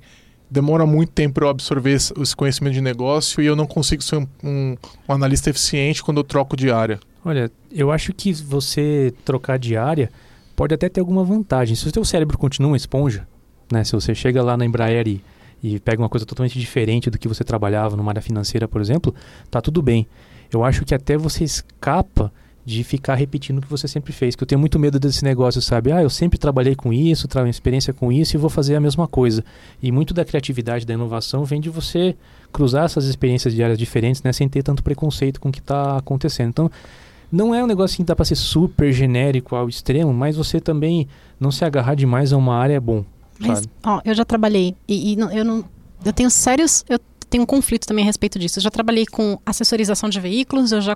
demora muito tempo para eu absorver esse conhecimento de negócio e eu não consigo ser um, um- um analista eficiente quando eu troco de área. Olha, eu acho que você trocar de área pode até ter alguma vantagem. Se o seu cérebro continua esponja, né? Se você chega lá na Embraer e, e pega uma coisa totalmente diferente do que você trabalhava numa área financeira, por exemplo, tá tudo bem. Eu acho que até você escapa de ficar repetindo o que você sempre fez. Que eu tenho muito medo desse negócio, sabe? Ah, eu sempre trabalhei com isso, trago experiência com isso e vou fazer a mesma coisa. E muito da criatividade, da inovação vem de você cruzar essas experiências de áreas diferentes, né? Sem ter tanto preconceito com o que está acontecendo. Então, não é um negócio que dá para ser super genérico ao extremo, mas você também não se agarrar demais a uma área é bom. Mas, sabe? ó, eu já trabalhei e, e não- eu não. Eu tenho sérios. Eu tenho um conflito também a respeito disso. Eu já trabalhei com assessorização de veículos, eu já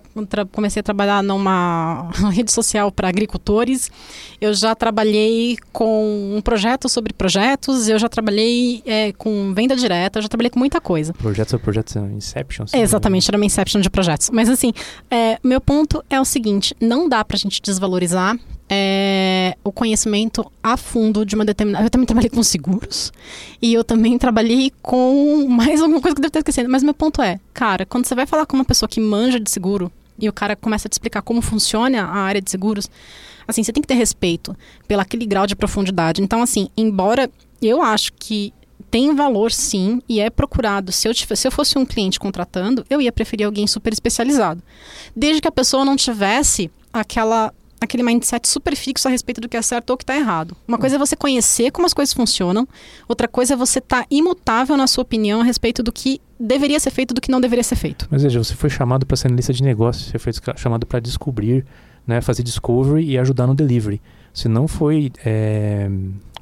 comecei a trabalhar numa rede social para agricultores, eu já trabalhei com um projeto sobre projetos, eu já trabalhei é, com venda direta, eu já trabalhei com muita coisa. Projetos ou projetos são Inception? assim, Exatamente, era uma inception de projetos. Mas assim, é, meu ponto é o seguinte: não dá pra gente desvalorizar é, o conhecimento a fundo de uma determinada. Eu também trabalhei com seguros e eu também trabalhei com mais alguma coisa que eu devo ter esquecido. Mas meu ponto é, cara, quando você vai falar com uma pessoa que manja de seguro e o cara começa a te explicar como funciona a área de seguros, assim, você tem que ter respeito pelo aquele grau de profundidade. Então, assim, embora eu acho que tem valor sim e é procurado. Se eu, se eu fosse um cliente contratando, eu ia preferir alguém super especializado. Desde que a pessoa não tivesse aquela aquele mindset super fixo a respeito do que é certo ou o que está errado. Uma coisa é você conhecer como as coisas funcionam, outra coisa é você estar imutável na sua opinião a respeito do que deveria ser feito e do que não deveria ser feito. Mas veja, você foi chamado para ser analista de negócios, você foi chamado para descobrir, né, fazer discovery e ajudar no delivery. Você não foi, é,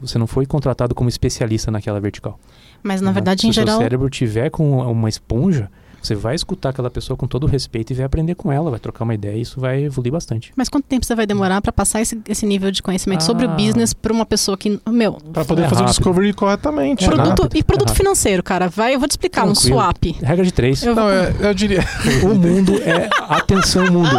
você não foi contratado como especialista naquela vertical. Mas na né? verdade, Se em o seu geral, cérebro tiver com uma esponja, você vai escutar aquela pessoa com todo o respeito e vai aprender com ela, vai trocar uma ideia e isso vai evoluir bastante. mas quanto tempo você vai demorar para passar esse, esse nível de conhecimento sobre o Ah. business para uma pessoa que, meu, Para poder É fazer o rápido. discovery corretamente. É né? produto rápido, e produto é financeiro, cara, vai, eu vou te explicar um Tranquilo. swap. Regra de três. Eu Não, vou- é, eu diria. O mundo é. Atenção, mundo.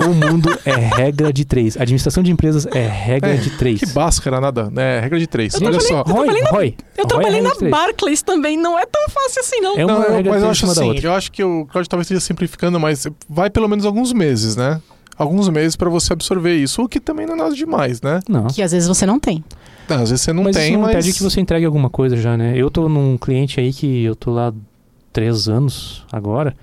O mundo é regra de três. Administração de empresas é regra É, de três. Que báscara, nada. É regra de três. Eu Olha só. eu trabalhei na- Roy, Eu Roy trabalhei é na três. Barclays também, não é tão fácil assim, não. É uma Não, eu- regra mas de eu acho assim, eu acho que o Claudio talvez esteja simplificando, mas vai pelo menos alguns meses, né? Alguns meses para você absorver isso, o que também não é nada demais, né? Não. Que às vezes você não tem. Ah, Às vezes você não mas tem, isso não mas impede que você entregue alguma coisa já, né? Eu tô num cliente aí que eu tô lá três anos agora.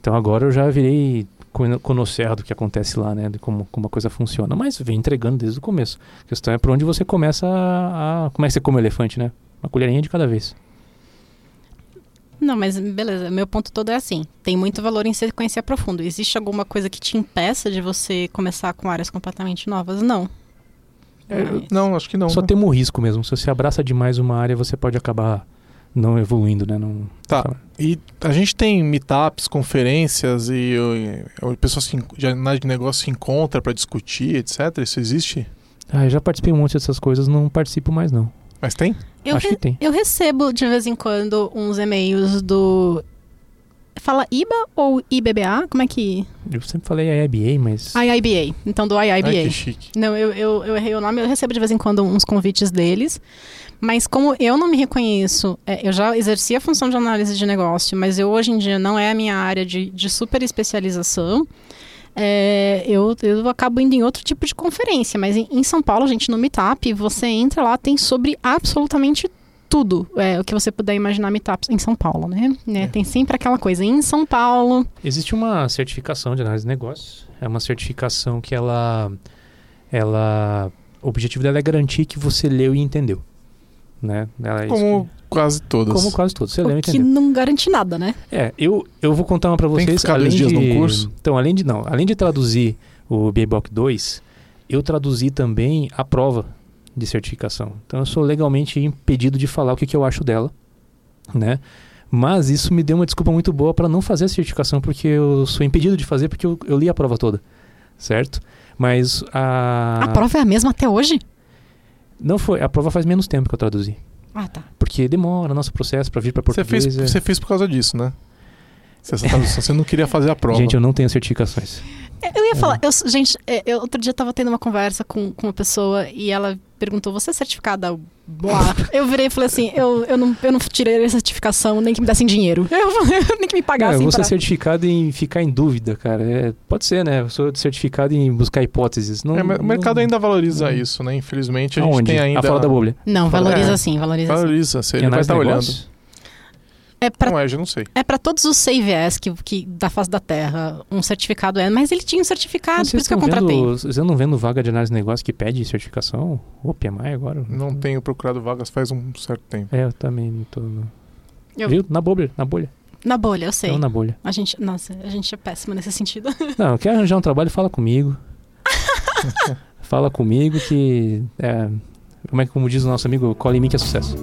Então agora eu já virei conhecer do que acontece lá, né? De como, como a coisa funciona. Mas vem entregando desde o começo. A questão é por onde você começa a. a- como é que você come o elefante, né? Uma colherinha de cada vez. Não, mas beleza. Meu ponto todo é assim. Tem muito valor em ser conhecer profundo. Existe alguma coisa que te impeça de você começar com áreas completamente novas? Não. É, Mas- não, acho que não. Só né? tem um risco mesmo. Se você abraça demais uma área, você pode acabar não evoluindo, né? Não... Tá. E a gente tem meetups, conferências e, e, pessoas se en- de análise de negócio se encontra para discutir, etc. Isso existe? Ah, eu já participei um monte dessas coisas, não participo mais não. Mas tem? Eu, Acho re- que tem. eu recebo de vez em quando uns e-mails do. Fala IBA ou IBBA? Como é que. Eu sempre falei IIBA, mas. IIBA. Então, do Ai, IIBA. que chique. Não, eu, eu, eu errei o nome, eu recebo de vez em quando uns convites deles. Mas como eu não me reconheço, é, eu já exerci a função de análise de negócio, mas eu hoje em dia não é a minha área de, de super especialização. é, eu, eu acabo indo em outro tipo de conferência, mas em, em São Paulo, gente, no Meetup, você entra lá, tem sobre absolutamente tudo é, o que você puder imaginar Meetups em São Paulo, né? Né, É. Tem sempre aquela coisa, em São Paulo, Existe uma certificação de análise de negócios. É uma certificação que ela. ela o objetivo dela é garantir que você leu e entendeu. Né? Ela é isso Como que- quase todas. como quase todos. Você leu e o que entendeu. não garante nada, né? É, eu, eu vou contar uma pra vocês. Tem que ficar além dois dias de, num curso? Então, além de não, além de traduzir o BBOC 2, eu traduzi também a prova de certificação. Então, eu sou legalmente impedido de falar o que, que eu acho dela, né? Mas isso me deu uma desculpa muito boa para não fazer a certificação, porque eu sou impedido de fazer porque eu, eu li a prova toda, certo? Mas a A prova é a mesma até hoje? não foi, a prova faz menos tempo que eu traduzi, Ah, tá. porque demora nosso processo para vir para Você português. fez, é- você fez por causa disso, né? Você, essa tradução, você não queria fazer a prova. Gente, eu não tenho certificações. É, Eu ia falar, eu, gente, é, eu outro dia tava tendo uma conversa com, com uma pessoa e ela perguntou: Você é certificada? Blá. Eu virei e falei assim: eu, eu, não, eu não tirei a certificação, nem que me dessem dinheiro. Eu, nem que me Não, pagassem. eu vou ser pra... certificado em ficar em dúvida, cara. É, pode ser, né? Eu sou certificado em buscar hipóteses. Não, É, o mercado não- ainda valoriza não. isso, né? Infelizmente a gente Aonde? tem ainda. A fora da bolha. Não, Fala- valoriza é. sim, valoriza sim. Valoriza, você Em ele vai estar de olhando. É pra, Não é, eu não sei. é pra todos os CVS que, que da face da Terra, um certificado é. Mas ele tinha um certificado, por Vocês isso que eu contratei. vendo, vocês andam vendo vaga de análise de negócio que pede certificação? Ô, PMI agora? Não tenho procurado vagas faz um certo tempo. É, eu também não tô... Eu- Viu? Na bolha, na bolha. Na bolha, eu sei. Não na bolha. A gente, nossa, a gente é péssima nesse sentido. Não, quer arranjar um trabalho, fala comigo. fala comigo que... É, como é que como diz o nosso amigo, cola em mim que é sucesso.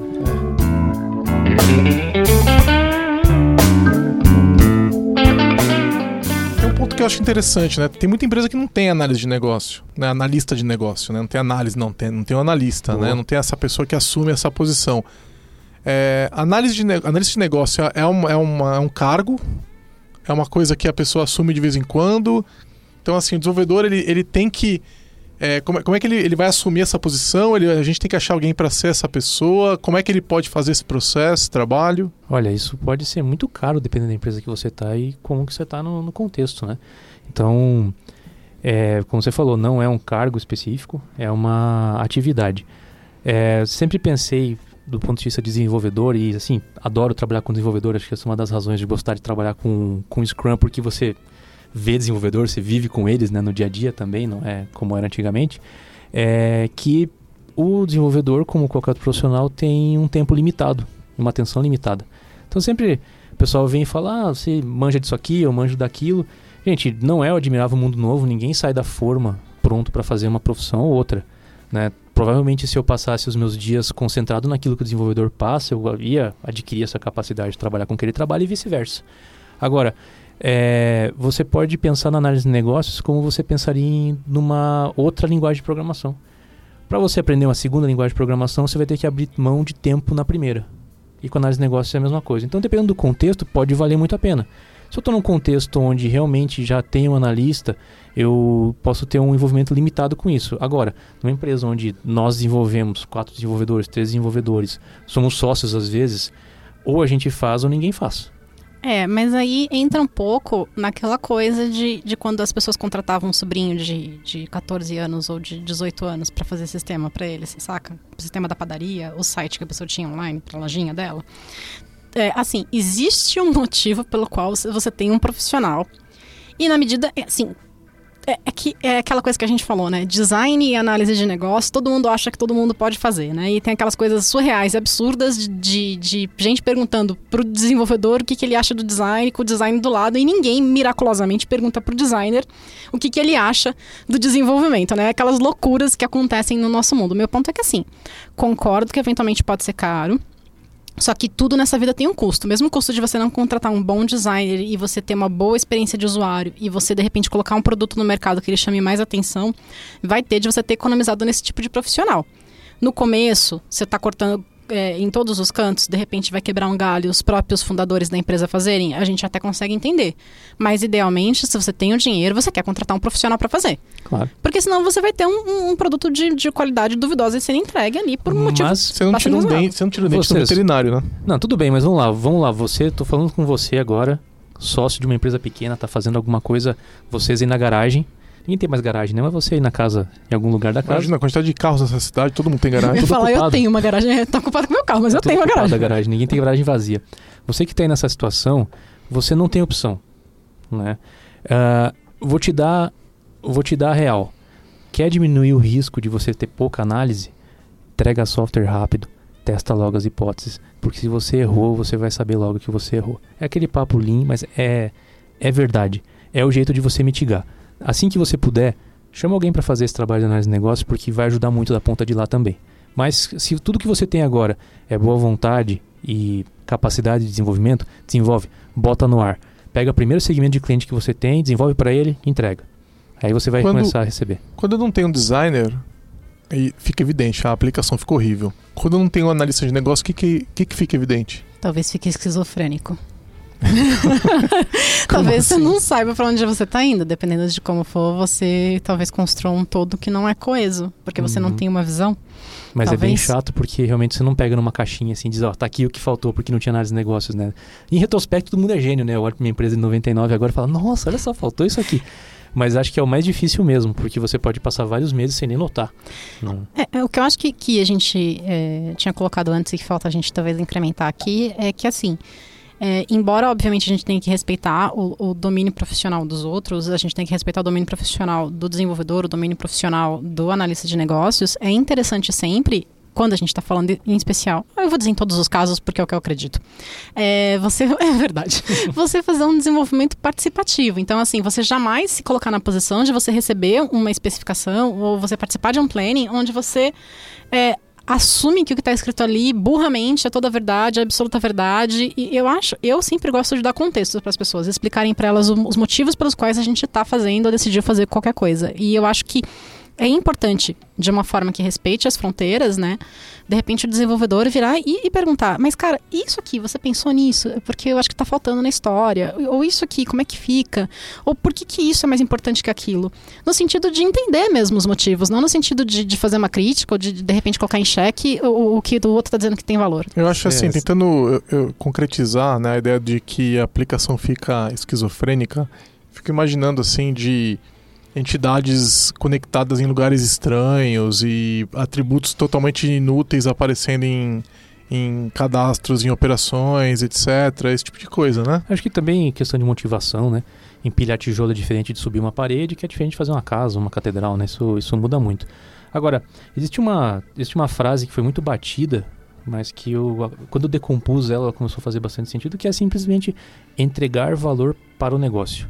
Tem que eu acho interessante, né? Tem muita empresa que não tem análise de negócio, né? Analista de negócio, né? Não tem análise, não tem, não tem um analista, né? Não tem essa pessoa que assume essa posição. É, análise de, analista de negócio é, uma, é, uma- é um cargo, é uma coisa que a pessoa assume de vez em quando. Então, assim, o desenvolvedor ele, ele tem que. É, como, é- como é que ele, ele vai assumir essa posição? Ele, a gente tem que achar alguém para ser essa pessoa. Como é que ele pode fazer esse processo, esse trabalho? Olha, isso pode ser muito caro dependendo da empresa que você está e como que você está no, no contexto, né? Então, é, como você falou, não é um cargo específico, é uma atividade. É, sempre pensei do ponto de vista de desenvolvedor e assim adoro trabalhar com desenvolvedor. Acho que essa é uma das razões de gostar de trabalhar com com Scrum porque você vê desenvolvedor, você vive com eles, né, no dia a dia também, não é como era antigamente. É que o desenvolvedor, como qualquer outro profissional, tem um tempo limitado, uma atenção limitada. Então sempre o pessoal vem e fala: ah, você manja disso aqui, eu manjo daquilo. Gente, não é o admirável mundo novo, ninguém sai da forma pronto para fazer uma profissão ou outra. Né? Provavelmente, se eu passasse os meus dias concentrado naquilo que o desenvolvedor passa, eu ia adquirir essa capacidade de trabalhar com o que ele trabalha e vice-versa. Agora, é, você pode pensar na análise de negócios como você pensaria em numa outra linguagem de programação. Para você aprender uma segunda linguagem de programação, você vai ter que abrir mão de tempo na primeira. E com análise de negócios é a mesma coisa. Então, dependendo do contexto, pode valer muito a pena. Se eu estou num contexto onde realmente já tem um analista, eu posso ter um envolvimento limitado com isso. Agora, numa empresa onde nós desenvolvemos quatro desenvolvedores, três desenvolvedores, somos sócios às vezes, ou a gente faz ou ninguém faz. É, mas aí entra um pouco naquela coisa de, de quando as pessoas contratavam um sobrinho de, de 14 anos ou de 18 anos pra fazer sistema pra eles, saca? O sistema da padaria, o site que a pessoa tinha online pra lojinha dela. É, assim, existe um motivo pelo qual você- você tem um profissional E na medida, é, assim, é, é, que é aquela coisa que a gente falou, né? Design e análise de negócio, todo mundo acha que todo mundo pode fazer, né? E tem aquelas coisas surreais, absurdas de, de, de gente perguntando pro desenvolvedor o que, que ele acha do design, com o design do lado, e ninguém miraculosamente pergunta pro designer o que, que ele acha do desenvolvimento, né? Aquelas loucuras que acontecem no nosso mundo. Meu ponto é que assim, concordo que eventualmente pode ser caro, só que tudo nessa vida tem um custo. Mesmo o custo de você não contratar um bom designer e você ter uma boa experiência de usuário e você, de repente, colocar um produto no mercado que ele chame mais atenção, vai ter de você ter economizado nesse tipo de profissional. No começo, você está cortando é, em todos os cantos, de repente vai quebrar um galho os próprios fundadores da empresa fazerem, a gente até consegue entender. Mas idealmente, se você tem o dinheiro, você quer contratar um profissional para fazer. Claro. Porque senão você vai ter um, um produto de, de, qualidade duvidosa e ser entregue ali por um motivo. Mas você não tira um dente, você não tira um dente Vocês... do veterinário, né? Não, tudo bem, mas vamos lá, vamos lá. Você, tô falando com você agora, sócio de uma empresa pequena, tá fazendo alguma coisa, vocês aí na garagem Ninguém tem mais garagem, né? Mas você ir na casa, em algum lugar da casa. Imagina a quantidade de carros nessa cidade, todo mundo tem garagem. Eu ia falar, eu tenho uma garagem, tô ocupado com meu carro, mas eu tenho uma garagem. garagem. Ninguém tem garagem vazia. Você que está aí nessa situação, você não tem opção, né? Uh, vou te dar, vou te dar a real. Quer diminuir o risco de você ter pouca análise? Entrega software rápido, testa logo as hipóteses, porque se você errou, você vai saber logo que você errou. É aquele papo lean, mas é é verdade. É o jeito de você mitigar assim que você puder, chama alguém para fazer esse trabalho de análise de negócio, porque vai ajudar muito da ponta de lá também. Mas se tudo que você tem agora é boa vontade e capacidade de desenvolvimento, desenvolve, bota no ar. Pega o primeiro segmento de cliente que você tem, desenvolve para ele, entrega. Aí você vai quando, começar a receber. Quando eu não tenho um designer, aí fica evidente, a aplicação ficou horrível. Quando eu não tenho um analista de negócio, o que, que, que, que fica evidente? Talvez fique esquizofrênico. talvez assim? você não saiba para onde você está indo, dependendo de como for, você talvez construa um todo que não é coeso, porque você uhum. não tem uma visão. Mas talvez. é bem chato porque realmente você não pega numa caixinha assim e diz, ó, oh, tá aqui o que faltou porque não tinha análise de negócios, né? Em retrospecto, todo mundo é gênio, né? Eu olho pra minha empresa de 99 agora e falo, nossa, olha só, faltou isso aqui. Mas acho que é o mais difícil mesmo, porque você pode passar vários meses sem nem notar. É, é, o que eu acho que, que a gente é, tinha colocado antes e que falta a gente talvez incrementar aqui é que assim. É, embora, obviamente, a gente tenha que respeitar o, o, domínio profissional dos outros, a gente tem que respeitar o domínio profissional do desenvolvedor, o domínio profissional do analista de negócios, é interessante sempre quando a gente está falando em especial, eu vou dizer em todos os casos porque é o que eu acredito. É, você é verdade. você fazer um desenvolvimento participativo. Então, assim, você jamais se colocar na posição de você receber uma especificação ou você participar de um planning onde você é, assume que o que está escrito ali burramente é toda a verdade, é absoluta verdade. E eu acho, eu sempre gosto de dar contexto para as pessoas, explicarem para elas os motivos pelos quais a gente está fazendo ou decidiu fazer qualquer coisa. E eu acho que é importante, de uma forma que respeite as fronteiras, né? De repente o desenvolvedor virar e, e, perguntar, mas cara, isso aqui, você pensou nisso? É porque eu acho que está faltando na história. Ou isso aqui, como é que fica? Ou por que, que isso é mais importante que aquilo? No sentido de entender mesmo os motivos, não no sentido de, de fazer uma crítica ou de, de repente, colocar em xeque o, o que o outro está dizendo que tem valor. Eu acho assim, yes. tentando eu, eu, concretizar né, a ideia de que a aplicação fica esquizofrênica, fico imaginando assim de entidades conectadas em lugares estranhos e atributos totalmente inúteis aparecendo em, em cadastros, em operações, etc. Esse tipo de coisa, né? Acho que também questão de motivação, né? Empilhar tijolo é diferente de subir uma parede, que é diferente de fazer uma casa, uma catedral, né? Isso, isso muda muito. Agora, existe uma, existe uma frase que foi muito batida, mas que eu, quando eu decompus ela, ela começou a fazer bastante sentido, que é simplesmente entregar valor para o negócio.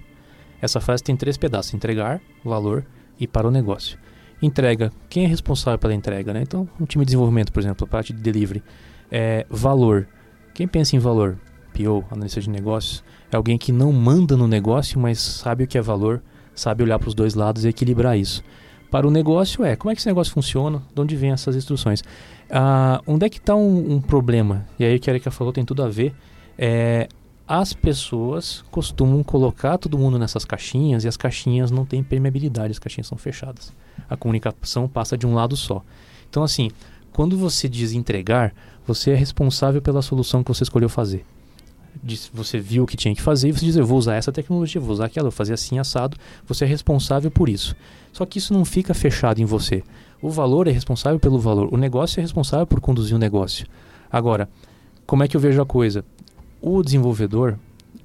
Essa frase tem três pedaços: entregar, valor e para o negócio. Entrega, quem é responsável pela entrega? Né? Então, um time de desenvolvimento, por exemplo, a parte de delivery. É, valor, quem pensa em valor? PO, analista de negócios, é alguém que não manda no negócio, mas sabe o que é valor, sabe olhar para os dois lados e equilibrar isso. Para o negócio é como é que esse negócio funciona, de onde vêm essas instruções. Ah, onde é que está um, um, problema? E aí o que a Erika falou tem tudo a ver. É, as pessoas costumam colocar todo mundo nessas caixinhas e as caixinhas não têm permeabilidade, as caixinhas são fechadas. A comunicação passa de um lado só. Então, assim, quando você diz entregar, você é responsável pela solução que você escolheu fazer. Você viu o que tinha que fazer e você diz: Eu vou usar essa tecnologia, vou usar aquela, vou fazer assim assado. Você é responsável por isso. Só que isso não fica fechado em você. O valor é responsável pelo valor. O negócio é responsável por conduzir o negócio. Agora, como é que eu vejo a coisa? O desenvolvedor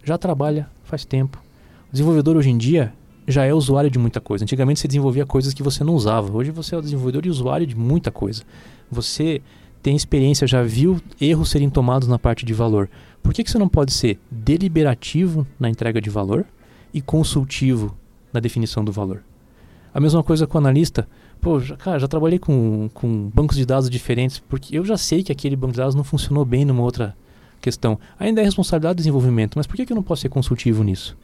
já trabalha faz tempo. O desenvolvedor hoje em dia já é usuário de muita coisa. Antigamente você desenvolvia coisas que você não usava. Hoje você é o desenvolvedor e usuário de muita coisa. Você tem experiência, já viu erros serem tomados na parte de valor. Por que, que você não pode ser deliberativo na entrega de valor e consultivo na definição do valor? A mesma coisa com o analista. Pô, já, cara, já trabalhei com, com bancos de dados diferentes, porque eu já sei que aquele banco de dados não funcionou bem numa outra questão. Ainda é responsabilidade do desenvolvimento, mas por que, eu não posso ser consultivo nisso?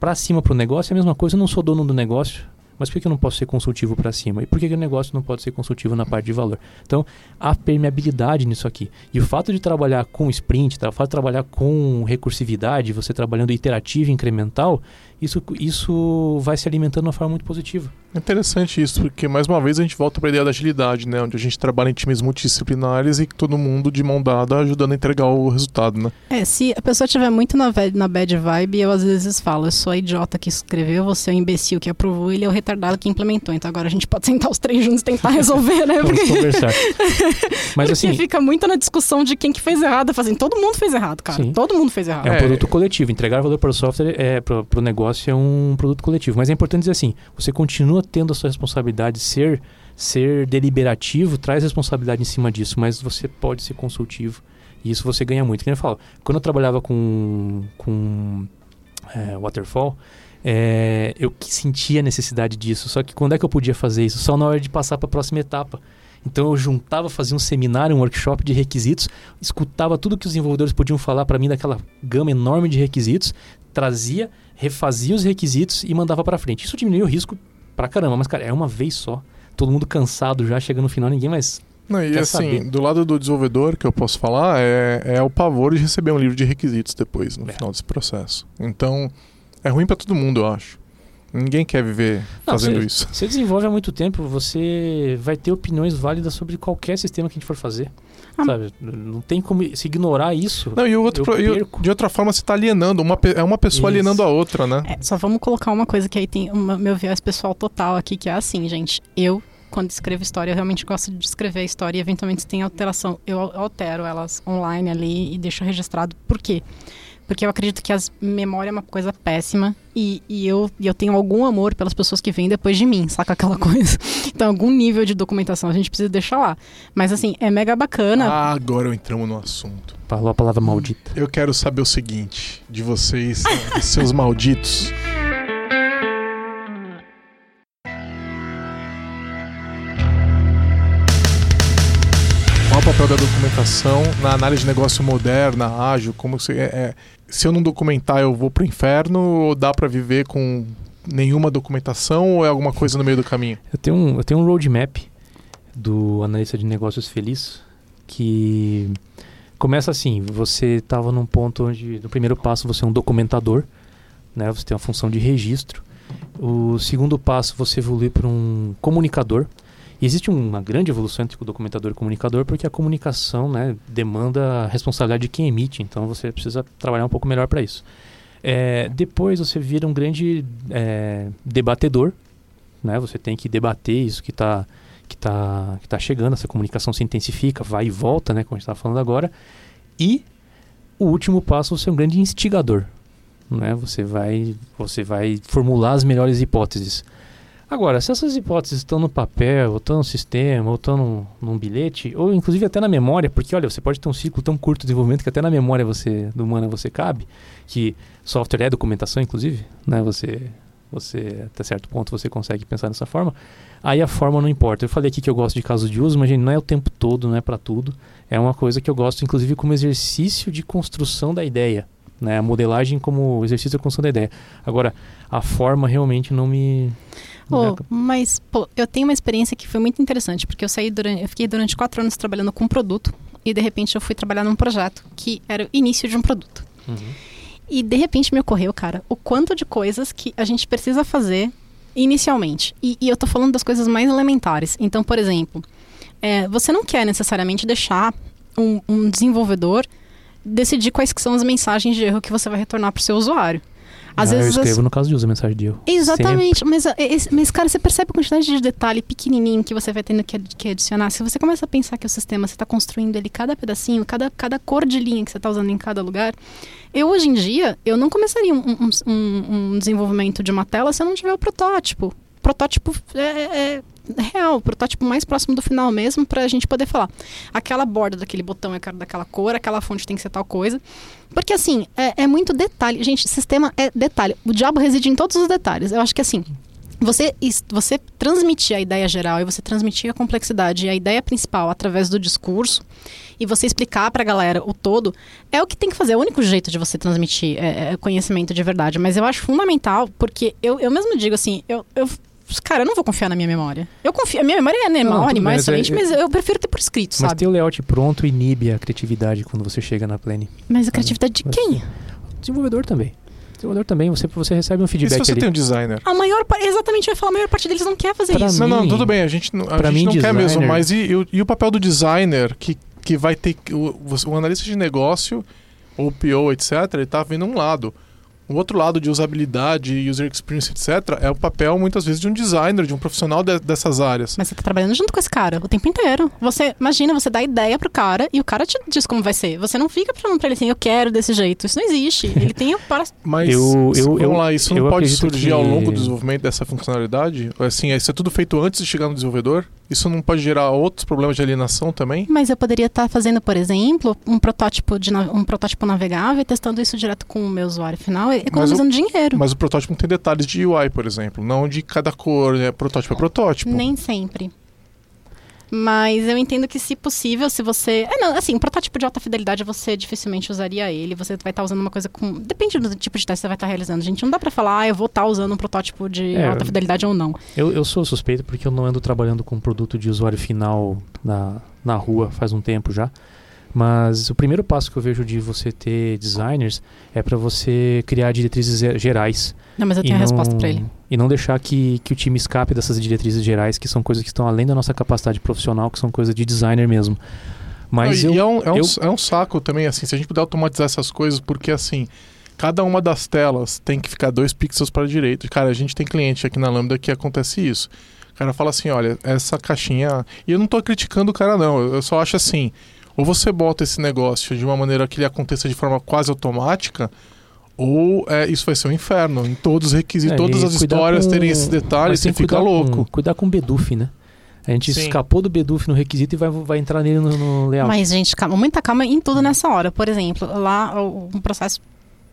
Para cima para o negócio é a mesma coisa, eu não sou dono do negócio, mas por que eu não posso ser consultivo para cima? E por que, que o negócio não pode ser consultivo na parte de valor? Então, há permeabilidade nisso aqui. E o fato de trabalhar com sprint, o fato de trabalhar com recursividade, você trabalhando iterativo incremental, isso, isso vai se alimentando de uma forma muito positiva. É interessante isso, porque mais uma vez a gente volta para a ideia da agilidade, né? Onde a gente trabalha em times multidisciplinares e todo mundo de mão dada ajudando a entregar o resultado, né? É, se a pessoa estiver muito na, na bad vibe, eu às vezes falo, eu sou a idiota que escreveu, você é o imbecil que aprovou, ele é o retardado que implementou. Então agora a gente pode sentar os três juntos e tentar resolver, né? Vamos conversar. Mas assim... fica muito na discussão de quem que fez errado, fazendo, todo mundo fez errado, cara. Sim. Todo mundo fez errado. É um produto coletivo, entregar valor para o software, é, para o negócio é um produto coletivo. Mas é importante dizer assim, você continua tendo a sua responsabilidade, ser ser deliberativo traz responsabilidade em cima disso, mas você pode ser consultivo e isso você ganha muito. Como eu falo, quando eu trabalhava com, com é, Waterfall, é, eu sentia a necessidade disso, só que quando é que eu podia fazer isso? Só na hora de passar para a próxima etapa. Então eu juntava, fazia um seminário, um workshop de requisitos, escutava tudo que os desenvolvedores podiam falar para mim daquela gama enorme de requisitos, trazia, refazia os requisitos e mandava para frente. Isso diminuía o risco pra caramba, mas, cara, é uma vez só. Todo mundo cansado já, chega no final, ninguém mais. Não, e assim, saber. do lado do desenvolvedor, que eu posso falar, é, é o pavor de receber um livro de requisitos depois, no é. final desse processo. Então, é ruim para todo mundo, eu acho. Ninguém quer viver Não, fazendo isso. Você desenvolve há muito tempo, você vai ter opiniões válidas sobre qualquer sistema que a gente for fazer. Ah, sabe? Não tem como se ignorar isso. Não, e o outro, e de outra forma você está alienando. Uma, é uma pessoa isso. alienando a outra, né? É, só vamos colocar uma coisa que aí tem uma, meu viés pessoal total aqui, que é assim, gente. Eu quando escrevo história, eu realmente gosto de escrever a história e eventualmente se tem alteração, eu altero elas online ali e deixo registrado. Por quê? Porque eu acredito que a memória é uma coisa péssima e, e eu, e eu tenho algum amor pelas pessoas que vêm depois de mim, saca aquela coisa? Então, algum nível de documentação a gente precisa deixar lá. Mas, assim, é mega bacana. Ah, agora entramos no assunto. Falou a palavra maldita. Eu quero saber o seguinte de vocês, seus malditos. O papel da documentação na análise de negócio moderna, ágil? Como você é, é, se eu não documentar, eu vou pro inferno ou dá para viver com nenhuma documentação ou é alguma coisa no meio do caminho? Eu tenho um, eu tenho um roadmap do analista de negócios feliz que começa assim, você estava num ponto onde no primeiro passo você é um documentador, né? Você tem uma função de registro. O segundo passo você evolui para um comunicador. E existe uma grande evolução entre o documentador e o comunicador, porque a comunicação né, demanda a responsabilidade de quem emite, então você precisa trabalhar um pouco melhor para isso. É, depois você vira um grande é, debatedor, né? você tem que debater isso que está que tá, que tá chegando, essa comunicação se intensifica, vai e volta, né, como a gente estava falando agora. E o último passo, você é um grande instigador. Né? Você, vai, você vai formular as melhores hipóteses. Agora, se essas hipóteses estão no papel, ou estão no sistema, ou estão num, num, bilhete, ou inclusive até na memória, porque olha, você pode ter um ciclo tão curto de desenvolvimento que até na memória você, do humano você cabe, que software é documentação, inclusive, né? Você, você até certo ponto você consegue pensar dessa forma. Aí a forma não importa. Eu falei aqui que eu gosto de casos de uso, mas gente, não é o tempo todo, não é para tudo. É uma coisa que eu gosto, inclusive, como exercício de construção da ideia. Né? A modelagem como exercício de construção da ideia. Agora, a forma realmente não me Oh, mas, pô, eu tenho uma experiência que foi muito interessante, porque eu saí durante, eu fiquei durante quatro anos trabalhando com um produto e de repente eu fui trabalhar num projeto que era o início de um produto. Uhum. E de repente me ocorreu, cara, o quanto de coisas que a gente precisa fazer inicialmente. E, e eu tô falando das coisas mais elementares. Então, por exemplo, é, você não quer necessariamente deixar um, um desenvolvedor decidir quais são as mensagens de erro que você vai retornar para o seu usuário. Às ah, vezes eu escrevo as... no caso de uso mensagem de erro. Exatamente. Mas, mas, cara, você percebe a quantidade de detalhe pequenininho que você vai tendo que, que adicionar. Se você começa a pensar que o sistema, você está construindo ele cada pedacinho, cada, cada cor de linha que você está usando em cada lugar, Eu, hoje em dia, eu não começaria um, um- um- um desenvolvimento de uma tela se eu não tiver o protótipo. Protótipo é, é- é real, o protótipo mais próximo do final mesmo, pra gente poder falar. Aquela borda daquele botão é daquela cor, aquela fonte tem que ser tal coisa. Porque, assim, é, é muito detalhe. Gente, sistema é detalhe. O diabo reside em todos os detalhes. Eu acho que, assim, você, você transmitir a ideia geral e você transmitir a complexidade e a ideia principal através do discurso e você explicar pra galera o todo é o que tem que fazer. É o único jeito de você transmitir é, é, conhecimento de verdade. Mas eu acho fundamental porque eu, eu mesmo digo assim, eu, eu Cara, eu não vou confiar na minha memória. Eu confio. A minha memória é Não, animal, tudo bem, animal mas é- mas eu prefiro ter por escrito, Mas sabe? ter o layout pronto inibe a criatividade quando você chega na plane. Mas a criatividade de Mas- quem? Desenvolvedor também. Desenvolvedor também, você, você recebe um E se feedback você ali. tem um designer? A maior parte, exatamente, eu ia falar, a maior parte deles não quer fazer Pra isso. Não, não, mim- tudo bem, a gente, não- a pra gente mim, não quer mesmo, designer- mas e, e o- e o papel do designer que, que vai ter. que- O, o analista de negócio, ou PO, etc., ele tá vendo um lado. O outro lado de usabilidade, user experience, etc., é o papel, muitas vezes, de um designer, de um profissional de- dessas áreas. Mas você tá trabalhando junto com esse cara o tempo inteiro. Você, imagina, você dá ideia pro cara e o cara te diz como vai ser. Você não fica falando pra ele assim, eu quero desse jeito. Isso não existe. Ele tem o para... Mas, Eu- eu- vamos eu- lá, isso não pode surgir que- ao longo do desenvolvimento dessa funcionalidade? Assim, isso é tudo feito antes de chegar no desenvolvedor? Isso não pode gerar outros problemas de alienação também? Mas eu poderia estar fazendo, por exemplo, um protótipo, de, um protótipo navegável e testando isso direto com o meu usuário final, e economizando dinheiro. Mas o protótipo não tem detalhes de UI, por exemplo. Não de cada cor, é protótipo é protótipo. Nem sempre. Mas eu entendo que, se possível, se você. É, não, assim, um protótipo de alta fidelidade você dificilmente usaria ele. Você vai estar usando uma coisa com. Depende do tipo de teste que você vai estar realizando. Gente, não dá pra falar, ah, eu vou estar usando um protótipo de É, alta fidelidade ou não. Eu, eu sou suspeito porque eu não ando trabalhando com produto de usuário final na, na rua faz um tempo já. Mas o primeiro passo que eu vejo de você ter designers é para você criar diretrizes ge- gerais. Não, mas eu tenho e a não, resposta pra ele. E não deixar que, que o time escape dessas diretrizes gerais, que são coisas que estão além da nossa capacidade profissional, que são coisas de designer mesmo. Mas Não, eu, e é, um, é, um, eu- é um saco também, assim, se a gente puder automatizar essas coisas, porque assim, cada uma das telas tem que ficar dois pixels para a direita. Cara, a gente tem cliente aqui na Lambda que acontece isso. O cara fala assim, olha, essa caixinha... E eu não tô criticando o cara, não. Eu só acho assim, ou você bota esse negócio de uma maneira que ele aconteça de forma quase automática, ou é, isso vai ser um inferno. Em todos os requisitos, É, todas as histórias com- terem esses detalhes, você fica louco. Com, cuidar com o Beduf, né? A gente Sim. escapou do Beduf no requisito e vai, vai entrar nele no, no layout. Mas, gente, calma, muita calma em tudo nessa hora. Por exemplo, lá o- um processo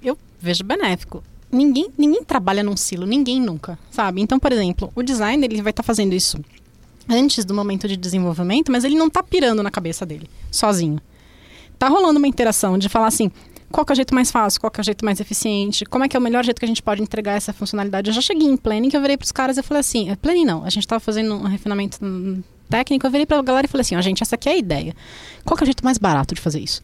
eu vejo benéfico. Ninguém, ninguém trabalha num silo, ninguém nunca, sabe? Então, por exemplo, o design ele vai estar fazendo isso antes do momento de desenvolvimento, mas ele não tá pirando na cabeça dele, sozinho. Tá rolando uma interação de falar assim, qual é o jeito mais fácil, qual é o jeito mais eficiente, como é que é o melhor jeito que a gente pode entregar essa funcionalidade. Eu já cheguei em planning que eu virei pros caras e falei assim, é planning não, a gente tava fazendo um refinamento hum, técnico, eu virei pra galera e falei assim, ó, gente, essa aqui é a ideia. Qual é o jeito mais barato de fazer isso?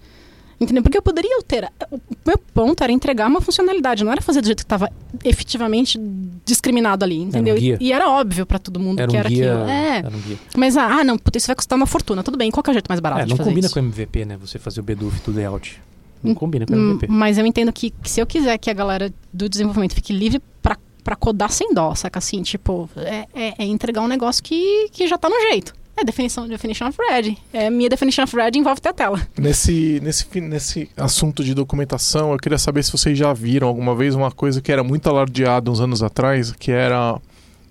Entendeu? Porque eu poderia ter. O meu ponto era entregar uma funcionalidade, não era fazer do jeito que estava efetivamente discriminado ali, entendeu? guia. E, e era óbvio pra todo mundo era que um era guia. aquilo. É, Era um guia. mas ah, ah, não, puta, isso vai custar uma fortuna. Tudo bem, qual que é o jeito mais barato É, não combina isso? com MVP, né? Você fazer o Beduf do layout. Não Hum, combina com Hum, MVP. Mas eu entendo que, que se eu quiser que a galera do desenvolvimento fique livre pra codar sem dó, saca assim? Tipo, é, é- é entregar um negócio que, que já tá no jeito. É definição, definition of ready. É, minha definition of ready envolve ter a tela. Nesse, nesse, nesse assunto de documentação, eu queria saber se vocês já viram alguma vez uma coisa que era muito alardeada uns anos atrás, que era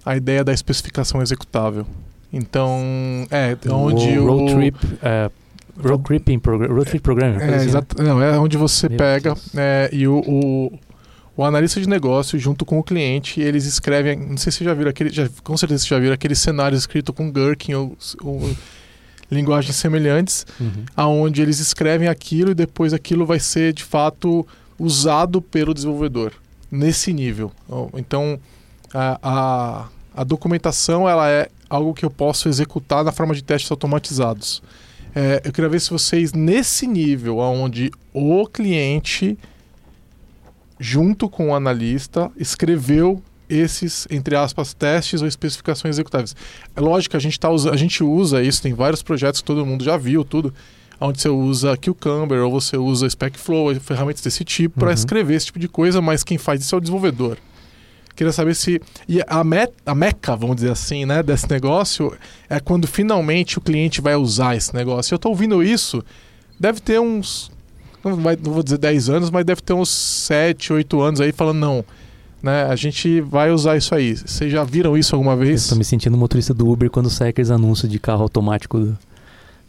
a ideia da especificação executável. Então, é, onde o o... road trip, é, road program, road trip programming. É, assim, né? exato, não, é onde você Meu pega é, e o, o, o analista de negócio, junto com o cliente, eles escrevem. Não sei se vocês já viram aquele. Já, com certeza vocês já viram aqueles cenários escritos com Gherkin ou, ou linguagens semelhantes, Uhum. aonde eles escrevem aquilo e depois aquilo vai ser de fato usado pelo desenvolvedor nesse nível. Então a, a, a documentação ela é algo que eu posso executar na forma de testes automatizados. É, eu queria ver se vocês nesse nível, onde o cliente junto com o analista escreveu esses entre aspas testes ou especificações executáveis. É lógico a gente tá usa, a gente usa isso, tem vários projetos que todo mundo já viu, tudo, onde você usa Cucumber ou você usa SpecFlow, ferramentas desse tipo para Uhum. escrever esse tipo de coisa, mas quem faz isso é o desenvolvedor. Queria saber se e a, me, a meca, vamos dizer assim, né, desse negócio é quando finalmente o cliente vai usar esse negócio. Eu estou ouvindo isso, deve ter uns não, vai, não vou dizer 10 anos, mas deve ter uns 7, 8 anos aí falando, não, né, a gente vai usar isso aí. Vocês já viram isso alguma vez? Estou me sentindo motorista do Uber quando sai aqueles anúncios de carro automático,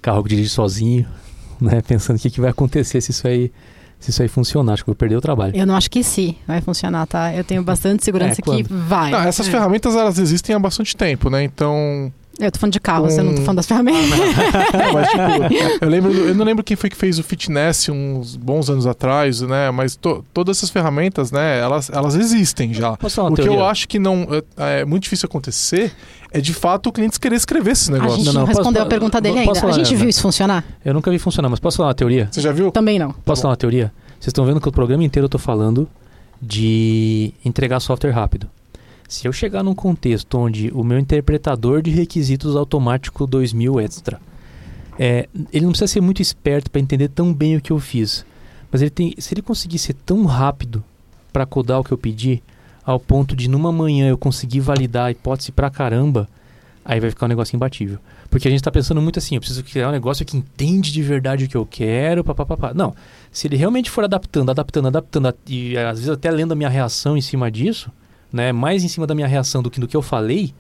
carro que dirige sozinho, né? Pensando o que, que vai acontecer se isso aí se isso aí funcionar. Acho que eu vou perder o trabalho. Eu não acho que sim vai funcionar, tá? Eu tenho bastante segurança É, que vai. Não, essas É. ferramentas elas existem há bastante tempo, né? Então, Eu tô falando de carro, você não tô Um- falando das ferramentas. Não, mas, tipo, eu, lembro, eu não lembro quem foi que fez o Fitness uns bons anos atrás, né? Mas to- todas essas ferramentas, né? Elas, elas existem já. Posso falar uma O que teoria? eu acho que não é, é muito difícil acontecer é de fato o cliente querer escrever esses A negócios. gente Não, não, não, posso- respondeu a pergunta dele posso ainda. falar, a gente Ana? viu isso funcionar? Eu nunca vi funcionar, mas posso falar uma teoria? Você já viu? Também não. Posso falar uma teoria? Vocês estão vendo que o programa inteiro eu tô falando de entregar software rápido. Se eu chegar num contexto onde o meu interpretador de requisitos automático 2000 extra, é, ele não precisa ser muito esperto para entender tão bem o que eu fiz, mas ele tem, se ele conseguir ser tão rápido para codar o que eu pedi, ao ponto de numa manhã eu conseguir validar a hipótese pra caramba, aí vai ficar um negócio imbatível. Porque a gente tá pensando muito assim, eu preciso criar um negócio que entende de verdade o que eu quero, papapá. Não, se ele realmente for adaptando, adaptando, adaptando, e às vezes até lendo a minha reação em cima disso, né, mais em cima da minha reação do que do que eu falei,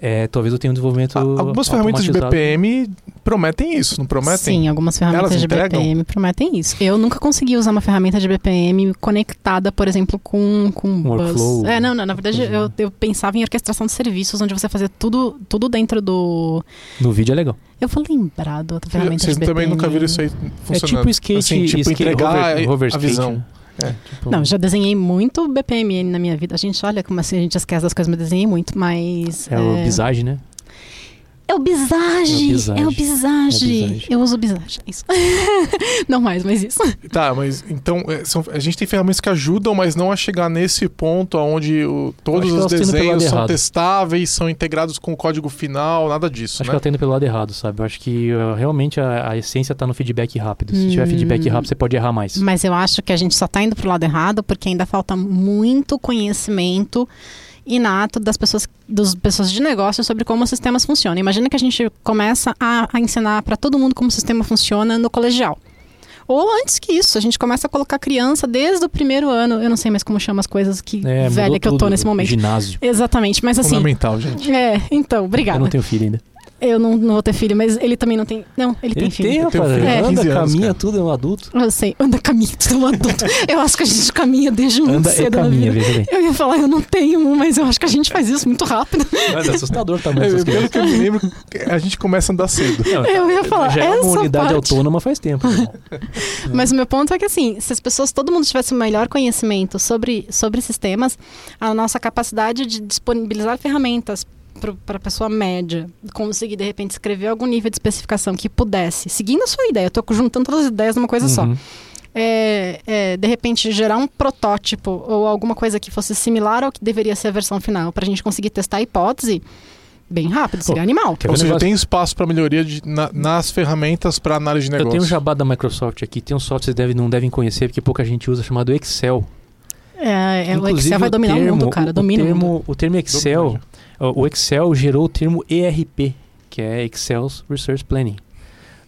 é, talvez eu tenha um desenvolvimento A- Algumas ferramentas de. BPM prometem isso, não prometem? Sim, algumas ferramentas Elas de entregam? BPM prometem isso. Eu nunca consegui usar uma ferramenta de BPM conectada, por exemplo, com, com Um Buzz. workflow. É, não, não, na verdade eu, né? eu pensava em orquestração de serviços, onde você fazia tudo, tudo dentro do... No vídeo é legal. Eu vou lembrar da outra ferramenta Vocês de BPM. também nunca viram isso aí É funcionando? tipo skate, Assim, tipo skate entregar hover, a- hover a skate, visão. né? É. Tipo, Não, já desenhei muito BPM na minha vida. A gente olha como assim a gente esquece das coisas, mas desenhei muito, mas... é, o Visage, né? É o Bisage! É É o Bisage. Bisage! É Bisage. Eu uso o Bisage, é isso. Não mais, mas isso. Tá, mas então é, são- a gente tem ferramentas que ajudam, mas não a chegar nesse ponto onde o- todos que os desenhos são errado. testáveis, são integrados com o código final, nada disso, Acho que né? ela tá indo pelo lado errado, sabe? Eu acho que uh, realmente a, a essência tá no feedback rápido. Se tiver Hum. feedback rápido, você pode errar mais. Mas eu acho que a gente só tá indo pro lado errado porque ainda falta muito conhecimento inato das pessoas, das pessoas de negócio sobre como os sistemas funcionam. Imagina que a gente começa a, a ensinar para todo mundo como o sistema funciona no colegial. Ou antes que isso, a gente começa a colocar criança desde o primeiro ano. Eu não sei mais como chama as coisas que É, velha que eu tô nesse momento. Ginásio. Exatamente, mas assim. Fundamental, gente. É, então, obrigada. Eu não tenho filho ainda. Eu não, não vou ter filho, mas ele também não tem. Não, ele, tem filho. Eu tenho rapaz. filho, Ele é. 15 anda, caminha, cara. tudo, é um adulto. Eu sei, anda caminha, tu é um adulto. Eu acho que a gente caminha desde muito Anda cedo na caminha, vida. veja bem. Eu ia falar, eu não tenho um, mas eu acho que a gente faz isso muito rápido. Mas é assustador o É, dessas pelo que eu me lembro, a gente começa a andar cedo. Não, Eu ia falar, já é essa uma unidade parte. autônoma faz tempo. Mas o meu ponto é que, assim, se as pessoas, todo mundo tivesse um melhor conhecimento sobre, sobre sistemas, a nossa capacidade de disponibilizar ferramentas para a pessoa média conseguir, de repente, escrever algum nível de especificação que pudesse, seguindo a sua ideia, eu estou juntando todas as ideias numa coisa só. Uhum. é, é, de repente gerar um protótipo ou alguma coisa que fosse similar ao que deveria ser a versão final para a gente conseguir testar a hipótese bem rápido, seria Pô, animal. Ou seja, negócio? tem espaço para melhoria de- na- nas ferramentas para análise de Eu negócio. tenho um jabá da Microsoft aqui, tem um software que vocês devem, não devem conhecer, porque pouca gente usa, chamado Excel. É, é, o Excel vai dominar o, mundo, cara. o Domina o mundo. termo, o termo Excel, o Excel gerou o termo ERP, que é Excel Research Planning,